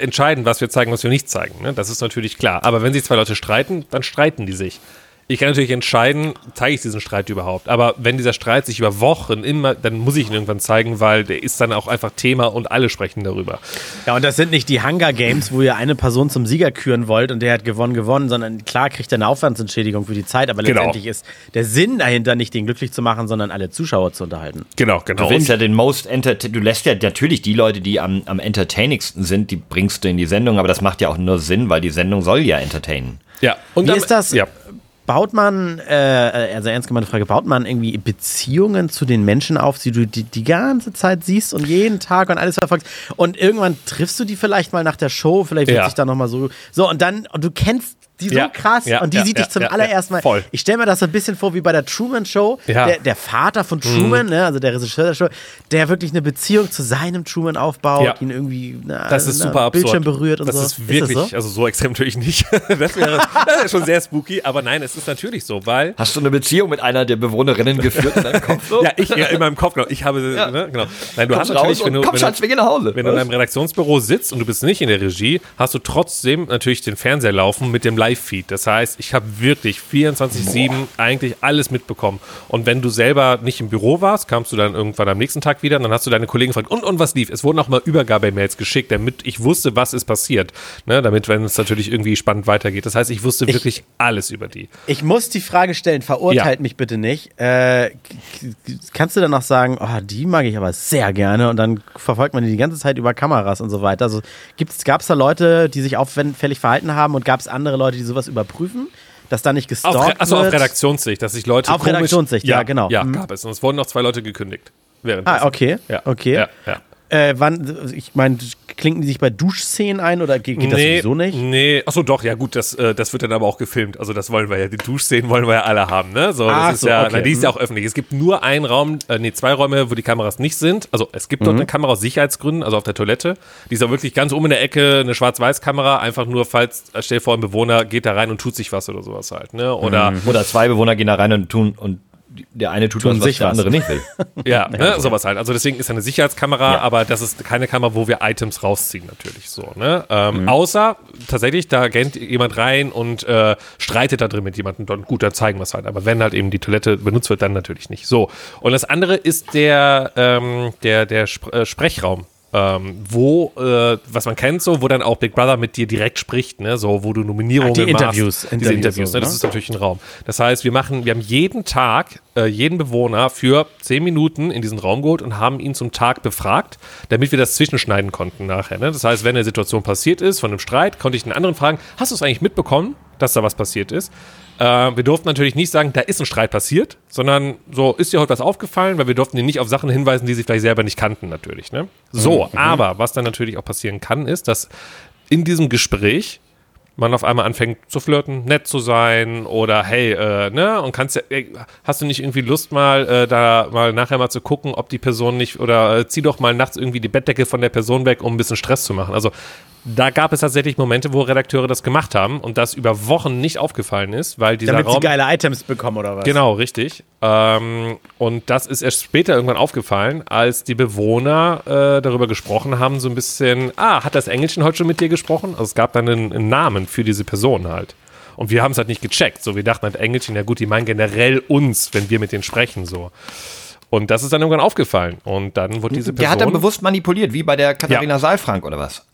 entscheiden, was wir zeigen, was wir nicht zeigen. Ne? Das ist natürlich klar. Aber wenn sich zwei Leute streiten, dann streiten die sich. Ich kann natürlich entscheiden, zeige ich diesen Streit überhaupt. Aber wenn dieser Streit sich über Wochen immer, dann muss ich ihn irgendwann zeigen, weil der ist dann auch einfach Thema und alle sprechen darüber. Ja, und das sind nicht die Hunger Games, wo ihr eine Person zum Sieger küren wollt und der hat gewonnen, gewonnen, sondern klar kriegt er eine Aufwandsentschädigung für die Zeit, aber Genau. letztendlich ist der Sinn dahinter nicht, den glücklich zu machen, sondern alle Zuschauer zu unterhalten. Genau, genau. Du willst ja den most enter du lässt ja natürlich die Leute, die am, am entertainigsten sind, die bringst du in die Sendung, aber das macht ja auch nur Sinn, weil die Sendung soll ja entertainen. ja. Und Wie am- ist das? Ja. Baut man, äh, also ernst gemeinte Frage, baut man irgendwie Beziehungen zu den Menschen auf, die du die, die ganze Zeit siehst und jeden Tag und alles verfolgst und irgendwann triffst du die vielleicht mal nach der Show, vielleicht wird Ja. sich da nochmal so, so und dann, und du kennst die so Ja, krass ja, und die ja, sieht ja, dich zum ja, allerersten ja, Mal. voll. Ich stelle mir das so ein bisschen vor wie bei der Truman Show, Ja. Mhm. der, der Vater von Truman, ne, also der Regisseur der Show, der wirklich eine Beziehung zu seinem Truman aufbaut, Ja. ihn irgendwie na, Das ist na, super absurd. Bildschirm berührt und das so. ist wirklich, das so? also so extrem natürlich nicht. Das wäre, das wäre schon sehr spooky, aber nein, es ist natürlich so, weil Hast du eine Beziehung mit einer der Bewohnerinnen geführt in deinem Kopf? So? ja, ich ja, in meinem Kopf, genau. Ich habe, Ja. ne, genau. Nein, du Kommst hast natürlich, raus wenn du, komm, wenn Schatz, wir gehen nach Hause. wenn du in deinem Redaktionsbüro sitzt und du bist nicht in der Regie, hast du trotzdem natürlich den Fernseher laufen mit dem Live-Feed. Das heißt, ich habe wirklich 24-7 eigentlich alles mitbekommen. Und wenn du selber nicht im Büro warst, kamst du dann irgendwann am nächsten Tag wieder und dann hast du deine Kollegen gefragt, und, und was lief? Es wurden auch mal Übergabe-Mails geschickt, damit ich wusste, was ist passiert. Ne, damit, wenn es natürlich irgendwie spannend weitergeht. Das heißt, ich wusste wirklich alles über die. Ich muss die Frage stellen, verurteilt Ja. mich bitte nicht. Äh, kannst du dann noch sagen, oh, die mag ich aber sehr gerne und dann verfolgt man die die ganze Zeit über Kameras und so weiter. Also gab es da Leute, die sich auffällig verhalten haben und gab es andere Leute, die sowas überprüfen, dass da nicht gestalkt Auf, Re- achso, auf wird? Redaktionssicht, dass sich Leute Auf komisch, Redaktionssicht, ja, genau. Ja, Mhm. gab es. Und es wurden noch zwei Leute gekündigt. Ah, okay. Ja, okay. Ja, ja. Äh, wann, ich meine, klinken die sich bei Duschszenen ein oder geht, geht das sowieso nicht? Nee, achso, doch, ja gut, das, äh, das wird dann aber auch gefilmt. Also das wollen wir ja, die Duschszenen wollen wir ja alle haben, ne? So, das ist so, ja, okay. na, die ist ja Mhm. auch öffentlich. Es gibt nur einen Raum, äh, nee, zwei Räume, wo die Kameras nicht sind. Also es gibt Mhm. dort eine Kamera aus Sicherheitsgründen, also auf der Toilette. Die ist auch wirklich ganz oben in der Ecke, eine Schwarz-Weiß-Kamera, einfach nur, falls, äh, stell dir vor, ein Bewohner geht da rein und tut sich was oder sowas halt, ne? Oder Oder zwei Bewohner gehen da rein und tun und der eine tut Tun was, was der andere nicht will. Ja, ne, sowas halt. Also deswegen ist eine Sicherheitskamera, Ja. aber das ist keine Kamera, wo wir Items rausziehen natürlich so. Ne? Ähm, Mhm. Außer tatsächlich, da geht jemand rein und äh, streitet da drin mit jemandem. Dann gut, dann zeigen wir es halt. Aber wenn halt eben die Toilette benutzt wird, dann natürlich nicht. So. Und das andere ist der, ähm, der, der Sp äh, Sprechraum. Ähm, wo, äh, was man kennt, so, wo dann auch Big Brother mit dir direkt spricht, ne, so, wo du Nominierungen Ah, die machst. Interviews, Diese Interviews Interviews, so, ne, das ne? ist natürlich ein Raum. Das heißt, wir machen, wir haben jeden Tag äh, jeden Bewohner für zehn Minuten in diesen Raum geholt und haben ihn zum Tag befragt, damit wir das zwischenschneiden konnten nachher. Ne? Das heißt, wenn eine Situation passiert ist von einem Streit, konnte ich den anderen fragen, hast du es eigentlich mitbekommen, dass da was passiert ist? Äh, wir durften natürlich nicht sagen, da ist ein Streit passiert, sondern so, ist dir heute was aufgefallen, weil wir durften ihn nicht auf Sachen hinweisen, die sie vielleicht selber nicht kannten natürlich. Ne? So, aber was dann natürlich auch passieren kann, ist, dass in diesem Gespräch man auf einmal anfängt zu flirten, nett zu sein oder hey, äh, ne, und kannst ja, ey, hast du nicht irgendwie Lust mal äh, da mal nachher mal zu gucken, ob die Person nicht oder äh, zieh doch mal nachts irgendwie die Bettdecke von der Person weg, um ein bisschen Stress zu machen. Also da gab es tatsächlich Momente, wo Redakteure das gemacht haben und das über Wochen nicht aufgefallen ist, weil dieser Damit sie Raum geile Items bekommen oder was? Genau, richtig. Ähm, und das ist erst später irgendwann aufgefallen, als die Bewohner äh, darüber gesprochen haben, so ein bisschen, ah, hat das Engelchen heute schon mit dir gesprochen? Also es gab dann einen, einen Namen für diese Person halt. Und wir haben es halt nicht gecheckt. So, wir dachten halt, Engelchen, ja gut, die meinen generell uns, wenn wir mit denen sprechen, so. Und das ist dann irgendwann aufgefallen. Und dann wurde diese Person. Der hat dann bewusst manipuliert, wie bei der Katharina Saalfrank oder was?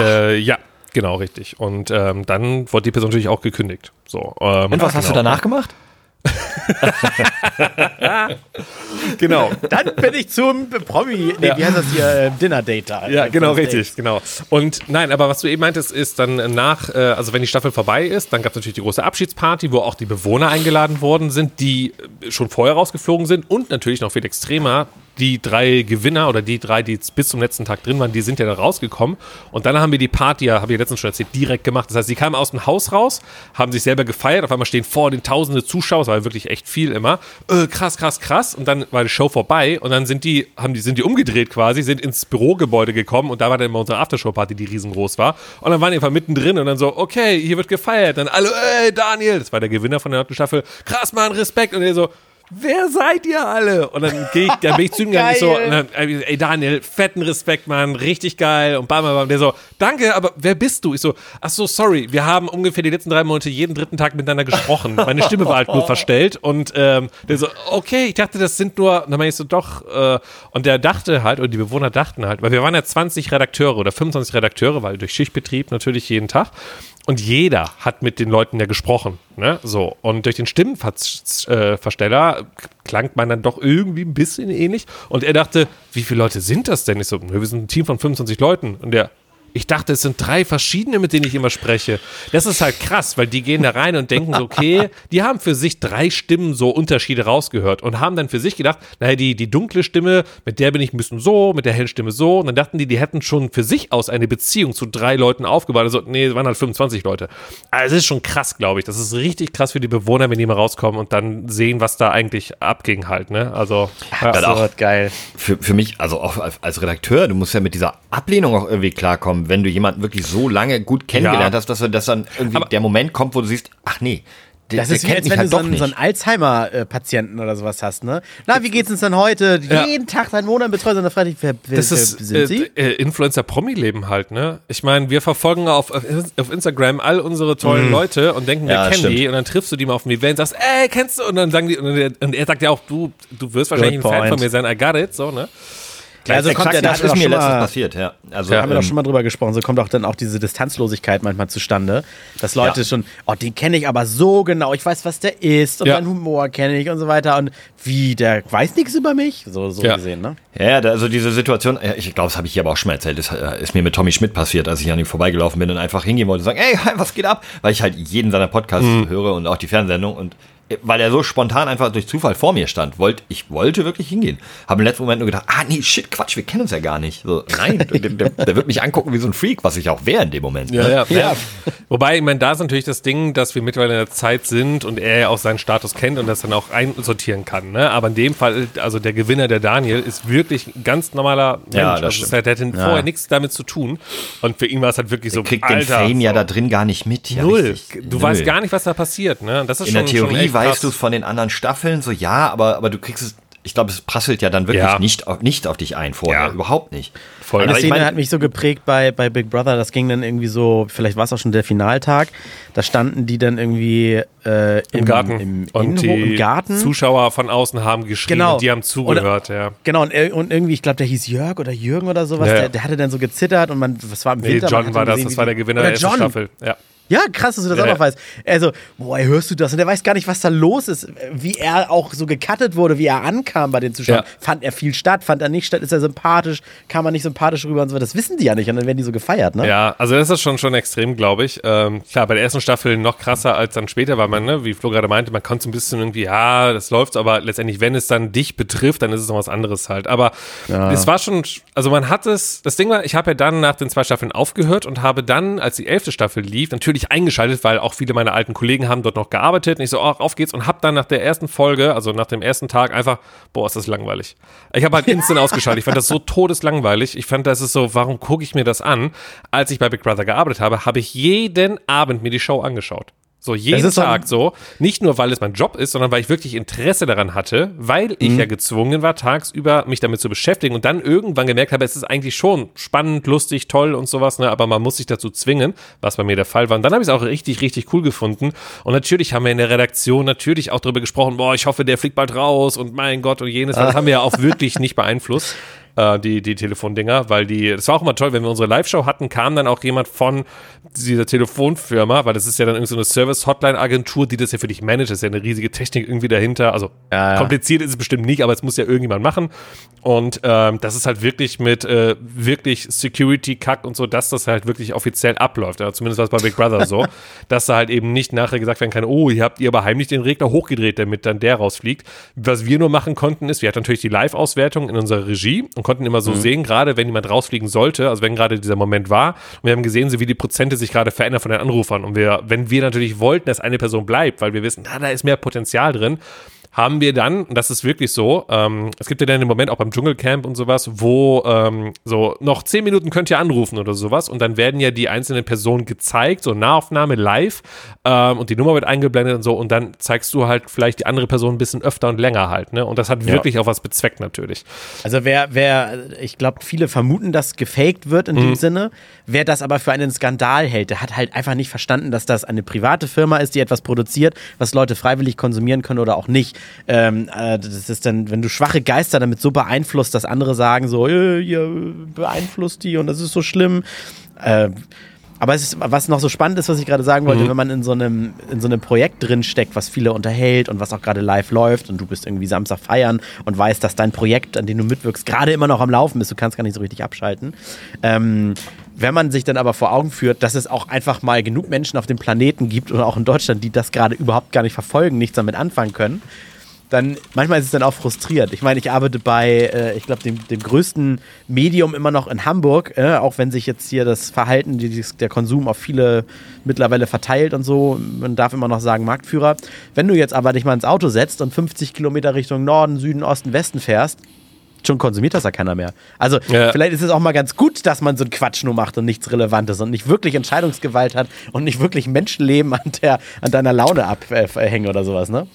Äh, ja, genau, richtig. Und ähm, dann wurde die Person natürlich auch gekündigt. So, ähm, Und was hast du genau. danach gemacht? Genau. Dann bin ich zum Promi, nee, wie heißt das hier, äh, Dinner-Date da. Ja, genau, richtig, genau. Und nein, aber was du eben meintest, ist dann nach, äh, also wenn die Staffel vorbei ist, dann gab es natürlich die große Abschiedsparty, wo auch die Bewohner eingeladen worden sind, die schon vorher rausgeflogen sind und natürlich noch viel extremer. Die drei Gewinner oder die drei, die bis zum letzten Tag drin waren, die sind ja dann rausgekommen. Und dann haben wir die Party, ja, habe ich letztens schon erzählt, direkt gemacht. Das heißt, sie kamen aus dem Haus raus, haben sich selber gefeiert. Auf einmal stehen vor den tausende Zuschauer, es war ja wirklich echt viel immer. Äh, krass, krass, krass. Und dann war die Show vorbei und dann sind die, haben die, sind die umgedreht quasi, sind ins Bürogebäude gekommen und da war dann immer unsere Aftershow-Party, die riesengroß war. Und dann waren die einfach mittendrin und dann so, okay, hier wird gefeiert. Dann alle, ey, Daniel, das war der Gewinner von der Staffel, krass, Mann, Respekt. Und er so, Wer seid ihr alle? Und dann, geh ich, dann bin ich zu ihm gegangen, ich so, und dann, ey Daniel, fetten Respekt, Mann, richtig geil. Und bam, bam, bam. Der so, danke, aber wer bist du? Ich so, ach so, sorry, wir haben ungefähr die letzten drei Monate jeden dritten Tag miteinander gesprochen. Meine Stimme war halt nur verstellt. Und ähm, der so, okay, ich dachte, das sind nur, dann meine ich so, doch. Äh, und der dachte halt, und die Bewohner dachten halt, weil wir waren ja 20 Redakteure oder 25 Redakteure, weil durch Schichtbetrieb natürlich jeden Tag. Und jeder hat mit den Leuten ja gesprochen. Ne? So. Und durch den Stimmenversteller klang man dann doch irgendwie ein bisschen ähnlich. Und er dachte, wie viele Leute sind das denn? Ich so, wir sind ein Team von 25 Leuten. Und der, ich dachte, es sind drei verschiedene, mit denen ich immer spreche. Das ist halt krass, weil die gehen da rein und denken so, okay, die haben für sich drei Stimmen so Unterschiede rausgehört und haben dann für sich gedacht, naja, die, die dunkle Stimme, mit der bin ich ein bisschen so, mit der hellen Stimme so. Und dann dachten die, die hätten schon für sich aus eine Beziehung zu drei Leuten aufgebaut. Also, nee, es waren halt 25 Leute. Also, es ist schon krass, glaube ich. Das ist richtig krass für die Bewohner, wenn die mal rauskommen und dann sehen, was da eigentlich abging halt, ne? Also, ja. Dann auch Absurd, geil. für, für mich, also auch als- als Redakteur, du musst ja mit dieser Ablehnung auch irgendwie klarkommen, wenn du jemanden wirklich so lange gut kennengelernt Ja. hast, dass, du- dass dann irgendwie Aber- der Moment kommt, wo du siehst, ach nee, der, Das ist wie, kennt als wenn halt du so doch einen, so einen. Alzheimer-Patienten oder sowas hast, ne? Na, wie geht's uns denn heute? Ja. Jeden Tag deinen Monat betreut, und dann frage ich, wer, wer, Das wer ist sind äh, Sie? äh, Influencer-Promi-Leben halt, ne? Ich meine, wir verfolgen auf, auf Instagram all unsere tollen Leute und denken, wir Ja, kennen stimmt. die und dann triffst du die mal auf dem Event und sagst, ey, kennst du? Und dann sagen die, und er, und er sagt ja auch, du, du wirst wahrscheinlich ein Fan von mir sein, I got it, so, ne? Ja, also kommt ja, da das ist doch mir schon letztens mal- passiert, ja. Also, Da haben wir doch ähm, schon mal drüber gesprochen. So kommt auch dann auch diese Distanzlosigkeit manchmal zustande, dass Leute Ja. schon, oh, den kenne ich aber so genau, ich weiß, was der ist und Ja. seinen Humor kenne ich und so weiter und wie, der weiß nichts über mich? So, so Ja. gesehen, ne? Ja, ja, also diese Situation, ja, ich glaube, das habe ich hier aber auch schon mal erzählt, das äh, ist mir mit Tommy Schmidt passiert, als ich an ihm vorbeigelaufen bin und einfach hingehen wollte und sagen, ey, was geht ab? Weil ich halt jeden seiner Podcasts Mhm. höre und auch die Fernsehsendung und weil er so spontan einfach durch Zufall vor mir stand, wollte ich wollte wirklich hingehen. Habe im letzten Moment nur gedacht, ah nee, shit, Quatsch, wir kennen uns ja gar nicht. So, nein, der, der, der wird mich angucken wie so ein Freak, was ich auch wäre in dem Moment. ne? Ja, ja. Wobei, ich meine, da ist natürlich das Ding, dass wir mittlerweile in der Zeit sind und er ja auch seinen Status kennt und das dann auch einsortieren kann. Ne? Aber in dem Fall, also der Gewinner, der Daniel, ist wirklich ein ganz normaler Mensch. Ja, das also hat- der hatte vorher nichts damit zu tun. Und für ihn war es halt wirklich so, Kriegt den Alter, Fame ja so. da drin gar nicht mit. Ja, Null. richtig. Du Null. weißt gar nicht, was da passiert. Ne? Das ist In schon, der Theorie schon weißt du es von den anderen Staffeln, so ja, aber, aber du kriegst es, ich glaube, es prasselt ja dann wirklich Ja. nicht, auf, nicht auf dich ein vorher. Ja. Überhaupt nicht. Voll. Eine Aber ich Szene mein- hat mich so geprägt bei, bei Big Brother, das ging dann irgendwie so, vielleicht war es auch schon der Finaltag, da standen die dann irgendwie äh, Im Garten. im, und Innenhof- die im Garten. Zuschauer von außen haben geschrien Genau. und die haben zugehört. ja. Genau, und, ir- und irgendwie, ich glaube, der hieß Jörg oder Jürgen oder sowas, Ja, der, der hatte dann so gezittert und man, was war im Nee, Winter? John war das, gesehen, das war der Gewinner der ersten. Staffel. Ja. Ja, krass, dass du das Ja, auch ja. noch weißt. Also, boah, hörst du das? Und er weiß gar nicht, was da los ist. Wie er auch so gecuttet wurde, wie er ankam bei den Zuschauern. Ja. Fand er viel statt, fand er nicht statt, ist er sympathisch, kam er nicht sympathisch rüber und so weiter. Das wissen die ja nicht und dann werden die so gefeiert, ne? Ja, also das ist schon, schon extrem, glaube ich. Ähm, klar, bei der ersten Staffel noch krasser als dann später, weil man, ne, wie Flo gerade meinte, man konnte so ein bisschen irgendwie, ja, das läuft, aber letztendlich, wenn es dann dich betrifft, dann ist es noch was anderes halt. Aber es war schon, also man hat es, das Ding war, ich habe ja dann nach den zwei Staffeln aufgehört und habe dann, als die elfte Staffel lief, natürlich eingeschaltet, weil auch viele meiner alten Kollegen haben dort noch gearbeitet. Und ich so, ach, auf geht's und habe dann nach der ersten Folge, also nach dem ersten Tag einfach, boah, ist das langweilig. Ich habe halt instant ausgeschaltet. Ich fand das so todeslangweilig. Ich fand, das ist so, warum gucke ich mir das an? Als ich bei Big Brother gearbeitet habe, habe ich jeden Abend mir die Show angeschaut. So jeden Tag so. Nicht nur, weil es mein Job ist, sondern weil ich wirklich Interesse daran hatte, weil ich ja gezwungen war, tagsüber mich damit zu beschäftigen und dann irgendwann gemerkt habe, es ist eigentlich schon spannend, lustig, toll und sowas, ne? aber man muss sich dazu zwingen, was bei mir der Fall war. Und dann habe ich es auch richtig, richtig cool gefunden. Und natürlich haben wir in der Redaktion natürlich auch darüber gesprochen, boah, ich hoffe, der fliegt bald raus und mein Gott und jenes. Das haben wir ja auch wirklich nicht beeinflusst. Äh, die, die Telefondinger, weil die, das war auch immer toll, wenn wir unsere Live-Show hatten, kam dann auch jemand von dieser Telefonfirma, weil das ist ja dann irgendwie so eine Service-Hotline-Agentur, die das ja für dich managt, das ist ja eine riesige Technik irgendwie dahinter, also Ja, ja. kompliziert ist es bestimmt nicht, aber es muss ja irgendjemand machen und ähm, das ist halt wirklich mit äh, wirklich Security-Kack und so, dass das halt wirklich offiziell abläuft, ja, zumindest war es bei Big Brother so, dass da halt eben nicht nachher gesagt werden kann, oh, hier habt ihr aber heimlich den Regler hochgedreht, damit dann der rausfliegt. Was wir nur machen konnten, ist, wir hatten natürlich die Live-Auswertung in unserer Regie und konnten immer so Mhm. sehen, gerade wenn jemand rausfliegen sollte, also wenn gerade dieser Moment war, und wir haben gesehen, so wie die Prozente sich gerade verändern von den Anrufern. Und wir, wenn wir natürlich wollten, dass eine Person bleibt, weil wir wissen, na, da ist mehr Potenzial drin, haben wir dann, und das ist wirklich so, ähm, es gibt ja dann den Moment auch beim Dschungelcamp und sowas, wo ähm, so noch zehn Minuten könnt ihr anrufen oder sowas und dann werden ja die einzelnen Personen gezeigt, so Nahaufnahme live ähm, und die Nummer wird eingeblendet und so und dann zeigst du halt vielleicht die andere Person ein bisschen öfter und länger halt, ne? Und das hat wirklich auch was bezweckt natürlich. Also wer, wer, ich glaube, viele vermuten, dass gefaked wird in Mhm. dem Sinne. Wer das aber für einen Skandal hält, der hat halt einfach nicht verstanden, dass das eine private Firma ist, die etwas produziert, was Leute freiwillig konsumieren können oder auch nicht. Ähm, äh, das ist dann, wenn du schwache Geister damit so beeinflusst, dass andere sagen so, äh, ihr beeinflusst die und das ist so schlimm. Äh, aber es ist, was noch so spannend ist, was ich gerade sagen wollte, wenn man in so einem, in so einem Projekt drin steckt, was viele unterhält und was auch gerade live läuft und du bist irgendwie Samstag feiern und weißt, dass dein Projekt, an dem du mitwirkst, gerade immer noch am Laufen ist, du kannst gar nicht so richtig abschalten. Ähm, wenn man sich dann aber vor Augen führt, dass es auch einfach mal genug Menschen auf dem Planeten gibt oder auch in Deutschland, die das gerade überhaupt gar nicht verfolgen, nichts damit anfangen können, dann manchmal ist es dann auch frustriert. Ich meine, ich arbeite bei, äh, ich glaube, dem, dem größten Medium immer noch in Hamburg, äh, auch wenn sich jetzt hier das Verhalten, die, der Konsum auf viele mittlerweile verteilt und so. Man darf immer noch sagen Marktführer. Wenn du jetzt aber dich mal ins Auto setzt und 50 Kilometer Richtung Norden, Süden, Osten, Westen fährst, schon konsumiert das ja keiner mehr. Also Ja. vielleicht ist es auch mal ganz gut, dass man so einen Quatsch nur macht und nichts Relevantes und nicht wirklich Entscheidungsgewalt hat und nicht wirklich Menschenleben an, der, an deiner Laune abhängen oder sowas, ne?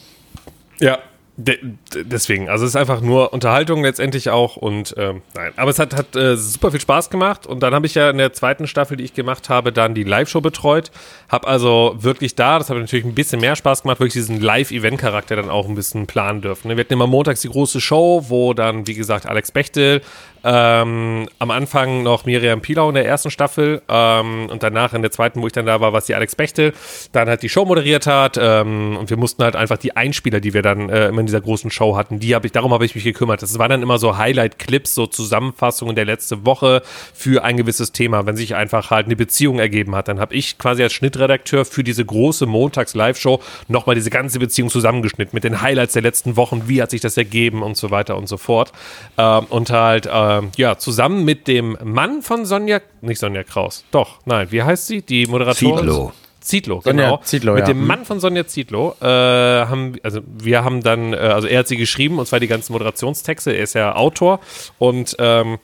Ja. De de- deswegen, also es ist einfach nur Unterhaltung letztendlich auch und ähm, nein, aber es hat, hat äh, super viel Spaß gemacht und dann habe ich ja in der zweiten Staffel, die ich gemacht habe, dann die Live-Show betreut, habe also wirklich da, das hat natürlich ein bisschen mehr Spaß gemacht, wirklich diesen Live-Event-Charakter dann auch ein bisschen planen dürfen. Wir hatten immer montags die große Show, wo dann, wie gesagt, Alex Bechtel, ähm, am Anfang noch Miriam Pilau in der ersten Staffel ähm, und danach in der zweiten, wo ich dann da war, war es die Alex Bechtel, dann halt die Show moderiert hat ähm, und wir mussten halt einfach die Einspieler, die wir dann äh, immer in dieser großen Show hatten, die habe ich, darum habe ich mich gekümmert. Das waren dann immer so Highlight-Clips, so Zusammenfassungen der letzte Woche für ein gewisses Thema. Wenn sich einfach halt eine Beziehung ergeben hat, dann habe ich quasi als Schnittredakteur für diese große Montags-Live-Show nochmal diese ganze Beziehung zusammengeschnitten mit den Highlights der letzten Wochen, wie hat sich das ergeben und so weiter und so fort. Ähm, und halt, ähm, ja, zusammen mit dem Mann von Sonja, nicht Sonja Kraus, doch, nein, wie heißt sie? Die Moderatorin? Zietlow. Zietlow, Sonja genau. Zietlow, Mit ja. dem Mhm. Mann von Sonja Zietlow äh, haben, also wir haben dann, äh, also er hat sie geschrieben und zwar die ganzen Moderationstexte, er ist ja Autor und ähm,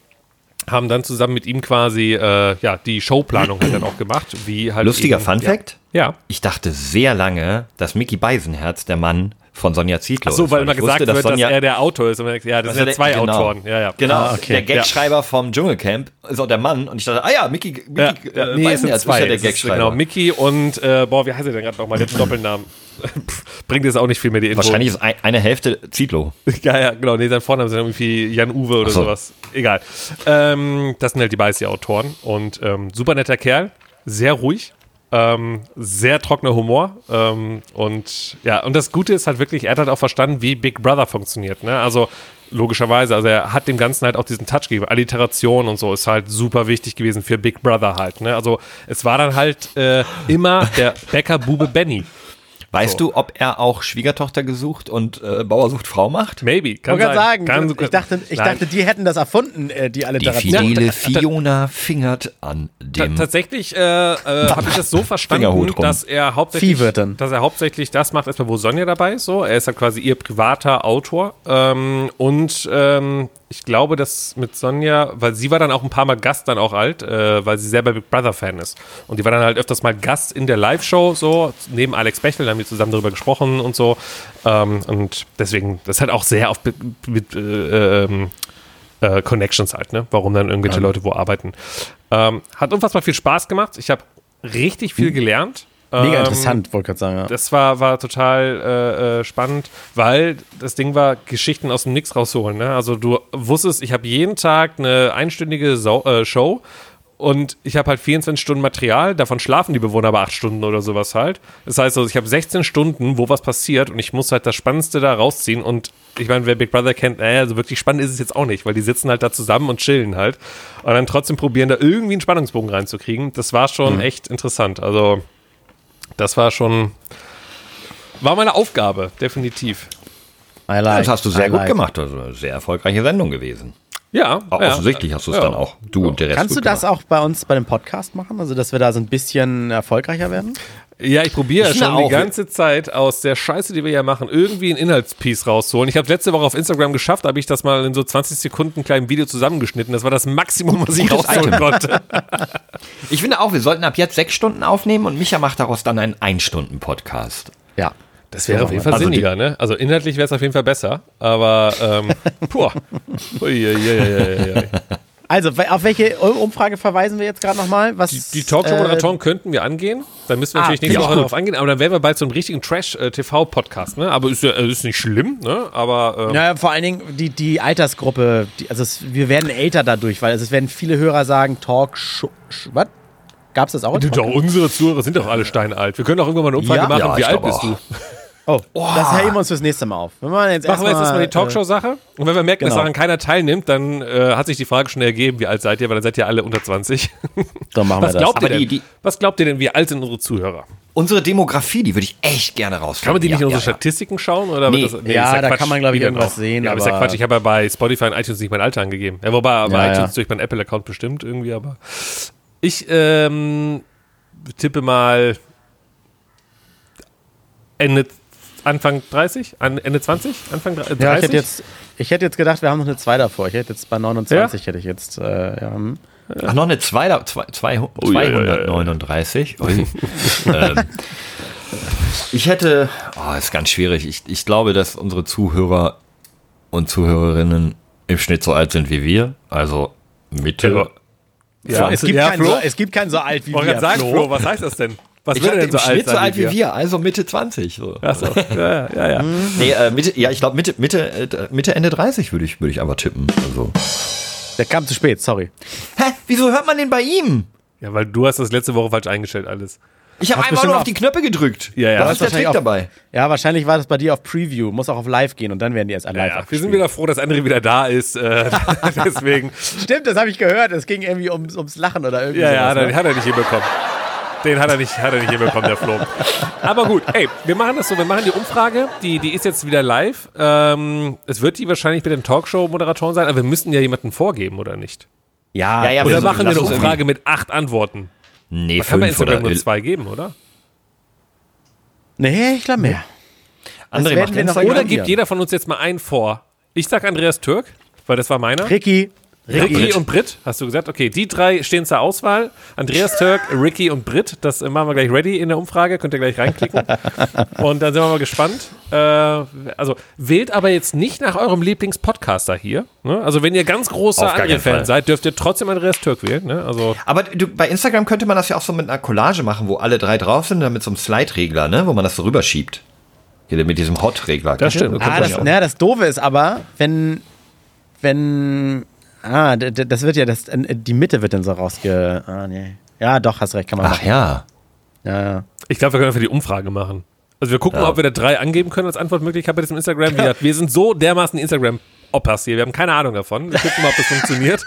haben dann zusammen mit ihm quasi äh, ja die Showplanung halt dann auch gemacht, wie halt Lustiger eben, Fun ja. Fact. Ja. Ich dachte sehr lange, dass Mickey Beisenherz der Mann von Sonja Zietlow Ach so, ist. weil immer ich wusste, gesagt wird, Sonja- dass er der Autor ist. Man denkt, ja, das Also sind ja zwei genau. Autoren. Ja, ja. Genau, Ah, okay. der Gagschreiber vom Dschungelcamp ist auch der Mann. Und ich dachte, ah ja, Mickey, Mickey Ja, äh, ja, nee, es sind zwei. ist ja der ist, Gagschreiber. Genau, Mickey und, äh, boah, wie heißt er denn gerade nochmal? Der Doppelnamen. Bringt jetzt auch nicht viel mehr die Info. Wahrscheinlich ist ein, eine Hälfte Zietlow. Ja, ja, genau. Nee, sein Vorname sind irgendwie Jan Uwe oder so. sowas. Egal. Ähm, das sind halt die Beißi-Autoren. Und ähm, super netter Kerl, sehr ruhig. Ähm, sehr trockener Humor. Ähm, und ja, und das Gute ist halt wirklich, er hat halt auch verstanden, wie Big Brother funktioniert. Ne? Also logischerweise, also er hat dem Ganzen halt auch diesen Touch gegeben. Alliteration und so ist halt super wichtig gewesen für Big Brother halt. Ne? Also es war dann halt äh, immer der Bäcker-Bube Benny. Weißt du, ob er auch Schwiegertochter gesucht und äh, Bauer sucht Frau macht? Maybe. Kann Ich wollte sein. gerade sagen, Kann- ich dachte, ich Nein. dachte, die hätten das erfunden, äh, die Die Alliteration. fidele Fiona fingert an dem. tatsächlich äh, äh, habe ich das so verstanden, dass er hauptsächlich, dass er hauptsächlich das macht, erstmal wo Sonja dabei ist. So, er ist halt quasi ihr privater Autor ähm, und ähm, ich glaube, dass mit Sonja, weil sie war dann auch ein paar Mal Gast dann auch alt, äh, weil sie selber Big Brother Fan ist und die war dann halt öfters mal Gast in der Live-Show so neben Alex Bechtel, da haben wir zusammen darüber gesprochen und so ähm, und deswegen das halt auch sehr auf mit, äh, ähm, äh, Connections halt, ne? Warum dann irgendwelche Leute wo arbeiten. Ähm, hat unfassbar viel Spaß gemacht. Ich habe richtig viel gelernt. Mega Ähm, interessant, wollte gerade sagen. Ja. Das war, war total äh, äh, spannend, weil das Ding war, Geschichten aus dem Nix rausholen. Ne? Also du wusstest, ich habe jeden Tag eine einstündige Sau äh, Show und ich habe halt 24 Stunden Material, davon schlafen die Bewohner aber 8 Stunden oder sowas halt. Das heißt also, ich habe 16 Stunden, wo was passiert und ich muss halt das Spannendste da rausziehen und ich meine, wer Big Brother kennt, naja, also wirklich spannend ist es jetzt auch nicht, weil die sitzen halt da zusammen und chillen halt und dann trotzdem probieren, da irgendwie einen Spannungsbogen reinzukriegen. Das war schon echt interessant. Also das war schon, war meine Aufgabe, definitiv. Like, Das hast du sehr I gut like. gemacht. Also eine sehr erfolgreiche Sendung gewesen. Ja, Auch ja. Offensichtlich hast du es Ja. dann auch. Du und der Rest. Kannst du das gemacht. auch bei uns bei dem Podcast machen? Also, dass wir da so ein bisschen erfolgreicher werden? Ja, ich probiere schon finde die auch. ganze Zeit aus der Scheiße, die wir ja machen, irgendwie ein Inhaltspiece rauszuholen. Ich habe letzte Woche auf Instagram geschafft, habe ich das mal in so 20 Sekunden kleinem Video zusammengeschnitten. Das war das Maximum, was ich rausholen Item. konnte. Ich finde auch, wir sollten ab jetzt sechs Stunden aufnehmen und Micha macht daraus dann einen Ein-Stunden-Podcast. Ja. Das wäre auf jeden Fall Also sinniger, ne? Also inhaltlich wäre es auf jeden Fall besser, aber ähm, puh. Uiuiuiui. Also, auf welche Umfrage verweisen wir jetzt gerade nochmal? Was, Die, die Talkshow-Moderatoren könnten wir angehen. Dann müssen wir Ah, natürlich nächste finde ich Woche darauf angehen, aber dann wären wir bald so einem richtigen Trash-TV-Podcast, ne? Aber ist, ja, äh, ist nicht schlimm, ne? Aber ähm, Naja, vor allen Dingen die, die Altersgruppe, die, also es, wir werden älter dadurch, weil es werden viele Hörer sagen, Talkshow, was? Gab's das auch? doch, unsere Zuhörer sind doch alle steinalt. Wir können auch irgendwann mal eine Umfrage Ja? machen, Ja, wie alt bist du? Oh, das heben wir uns fürs nächste Mal auf. Wir machen jetzt Machen wir jetzt erstmal die äh, Talkshow-Sache. Und wenn wir merken, dass genau. daran keiner teilnimmt, dann äh, hat sich die Frage schon ergeben, wie alt seid ihr, weil dann seid ihr alle unter 20. Dann machen wir Was das. glaubt ihr Aber denn? die- die- Was glaubt ihr denn, wie alt sind unsere Zuhörer? Unsere Demografie, die würde ich echt gerne rausfinden. Kann man die nicht in Ja, unsere ja, ja. Statistiken schauen? Oder Nee. das, Ja, ist da kann man, glaub ich, Wieder irgendwas drauf. sehen, Ja, aber ist ja Quatsch. Ich habe ja bei Spotify und iTunes nicht mein Alter angegeben. Ja, wobei bei Ja, iTunes ja. durch meinen Apple-Account bestimmt irgendwie, aber ich ähm, tippe mal Ende, Anfang 30? An, Ende 20? Anfang 30? Ja, ich hätte, jetzt, ich hätte jetzt gedacht, wir haben noch eine 2 davor. Ich hätte jetzt bei 29, Ja? hätte ich jetzt, äh, ja, hm. Ach, noch eine zwei, zwei, zwei, ja, ja, ja. 239. Ui. ähm, ich hätte, oh, ist ganz schwierig. Ich, ich glaube, dass unsere Zuhörer und Zuhörerinnen im Schnitt so alt sind wie wir. Also Mitte. Ja, es, gibt ja, keinen so, es gibt keinen so alt wie wir, gerade sagen, Flo. Flo, was heißt das denn? Was Ich hatte denn so alt Schnitt so alt wie wir, also Mitte 20. So. Achso, ja, ja, ja. Nee, äh, Mitte, ja, ich glaube Mitte, Mitte, äh, Mitte, Ende 30 würde ich, würde ich aber tippen. Also. Der kam zu spät, sorry. Hä? Wieso hört man den bei ihm? Ja, weil du hast das letzte Woche falsch eingestellt alles. Ich habe bestimmt nur auf auf- die Knöpfe gedrückt. Ja, ja. Da Du ist der Trick wahrscheinlich dabei. Ja, wahrscheinlich war das bei dir auf Preview. Muss auch auf Live gehen und dann werden die erst Ja, live ja. Wir sind wieder froh, dass André wieder da ist. Äh, deswegen. Stimmt, das habe ich gehört. Es ging irgendwie ums, ums Lachen oder irgendwie Ja, ja, sowas, hat er, ne? hat er nicht hinbekommen. Den hat er nicht, hat er nicht hinbekommen, der Flo. Aber gut, ey, wir machen das so, wir machen die Umfrage, die, die ist jetzt wieder live. Ähm, es wird die wahrscheinlich mit den Talkshow-Moderatoren sein, aber wir müssen ja jemanden vorgeben, oder nicht? Ja, Ja, ja, Oder wir- machen wir eine Umfrage mit acht Antworten? Nee, Kann bei fünf Instagram oder nur zwei geben, oder? Nee, ich glaube mehr. André macht wir noch- Instagram. Oder gibt jeder von uns jetzt mal einen vor? Ich sag Andreas Türk, weil das war meiner. Ricky. Ricky und Brit, hast du gesagt? Okay, die drei stehen zur Auswahl. Andreas Türk, Ricky und Brit. Das machen wir gleich ready in der Umfrage. Könnt ihr gleich reinklicken. Und dann sind wir mal gespannt. Äh, also wählt aber jetzt nicht nach eurem Lieblingspodcaster hier. Ne? Also wenn ihr ganz großer Fall. seid, dürft ihr trotzdem Andreas Türk wählen. Ne? Also Aber du, bei Instagram könnte man das ja auch so mit einer Collage machen, wo alle drei drauf sind, dann mit so einem Slide-Regler, ne? wo man das so rüberschiebt. Hier mit diesem Hot-Regler. Das stimmt. Ah, das, na, das Doofe ist aber, wenn, wenn, ah, das wird ja, das, äh, die Mitte wird dann so rausge, ah, nee. Ja, doch, hast recht, kann man Ach machen. ja. Ja, ja. ich glaube, wir können einfach die Umfrage machen. Also wir gucken Ja. mal, ob wir da drei angeben können als Antwortmöglichkeit bei diesem Instagram. Wir sind so dermaßen Instagram Hier. Wir haben keine Ahnung davon. Wir gucken mal, ob das funktioniert.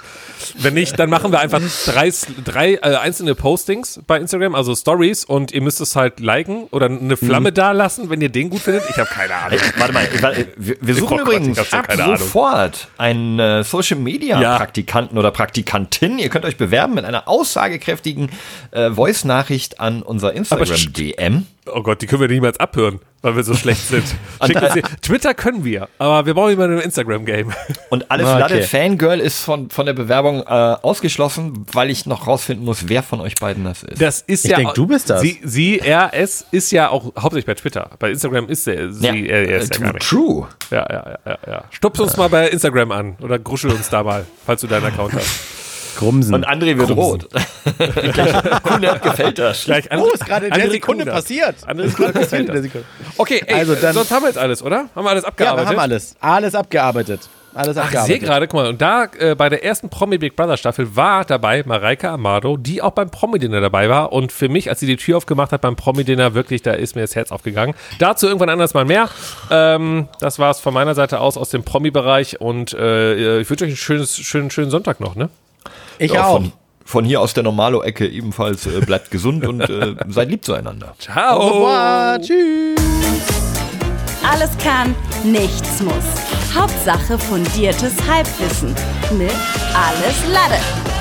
Wenn nicht, dann machen wir einfach drei, drei äh, einzelne Postings bei Instagram, also Stories, und ihr müsst es halt liken oder eine Mhm. Flamme da lassen, wenn ihr den gut findet. Ich habe keine Ahnung. Warte mal, ich- warte, wir, wir suchen übrigens ich ab sofort einen äh, Social Media Ja. Praktikanten oder Praktikantin. Ihr könnt euch bewerben mit einer aussagekräftigen äh, Voice-Nachricht an unser Instagram st- DM. Oh Gott, die können wir niemals abhören, weil wir so schlecht sind. Die, Twitter können wir, aber wir brauchen immer ein Instagram-Game. Und alles Okay. Latte Fangirl ist von, von der Bewerbung äh, ausgeschlossen, weil ich noch rausfinden muss, wer von euch beiden das ist. Das ist Ich ja. denk, du bist das. Sie, sie, er, es ist ja auch hauptsächlich bei Twitter. Bei Instagram ist er, sie, ja, er, er ist äh, ja gar nicht. True. Ja, ja, ja, ja, ja. Stups uns mal bei Instagram an oder gruschel uns da mal, falls du deinen Account hast. Grumsen. Und André wird rot. Kunert gefällt das. Gleich Oh, ist gerade in der Sekunde passiert. André Ist gerade passiert in gefällt der das. Sekunde. Okay, ey, Also dann- sonst haben wir jetzt alles, oder? Haben wir alles Ja, abgearbeitet? wir haben alles. Alles abgearbeitet. Alles Ach, ich sehe abgearbeitet. gerade, guck mal, und da äh, bei der ersten Promi Big Brother Staffel war dabei Mareike Amado, die auch beim Promi-Dinner dabei war. Und für mich, als sie die Tür aufgemacht hat beim Promi-Dinner, wirklich, da ist mir das Herz aufgegangen. Dazu irgendwann anders mal mehr. Ähm, das war es von meiner Seite aus, aus dem Promi-Bereich. Und äh, ich wünsche euch einen schönes, schönen, schönen Sonntag noch, ne? Ich Ja, auch. Von, von hier aus der Normalo-Ecke ebenfalls äh, bleibt gesund und äh, seid lieb zueinander. Ciao. Au revoir. Tschüss. Alles kann, nichts muss. Hauptsache fundiertes Halbwissen mit Alles Lade.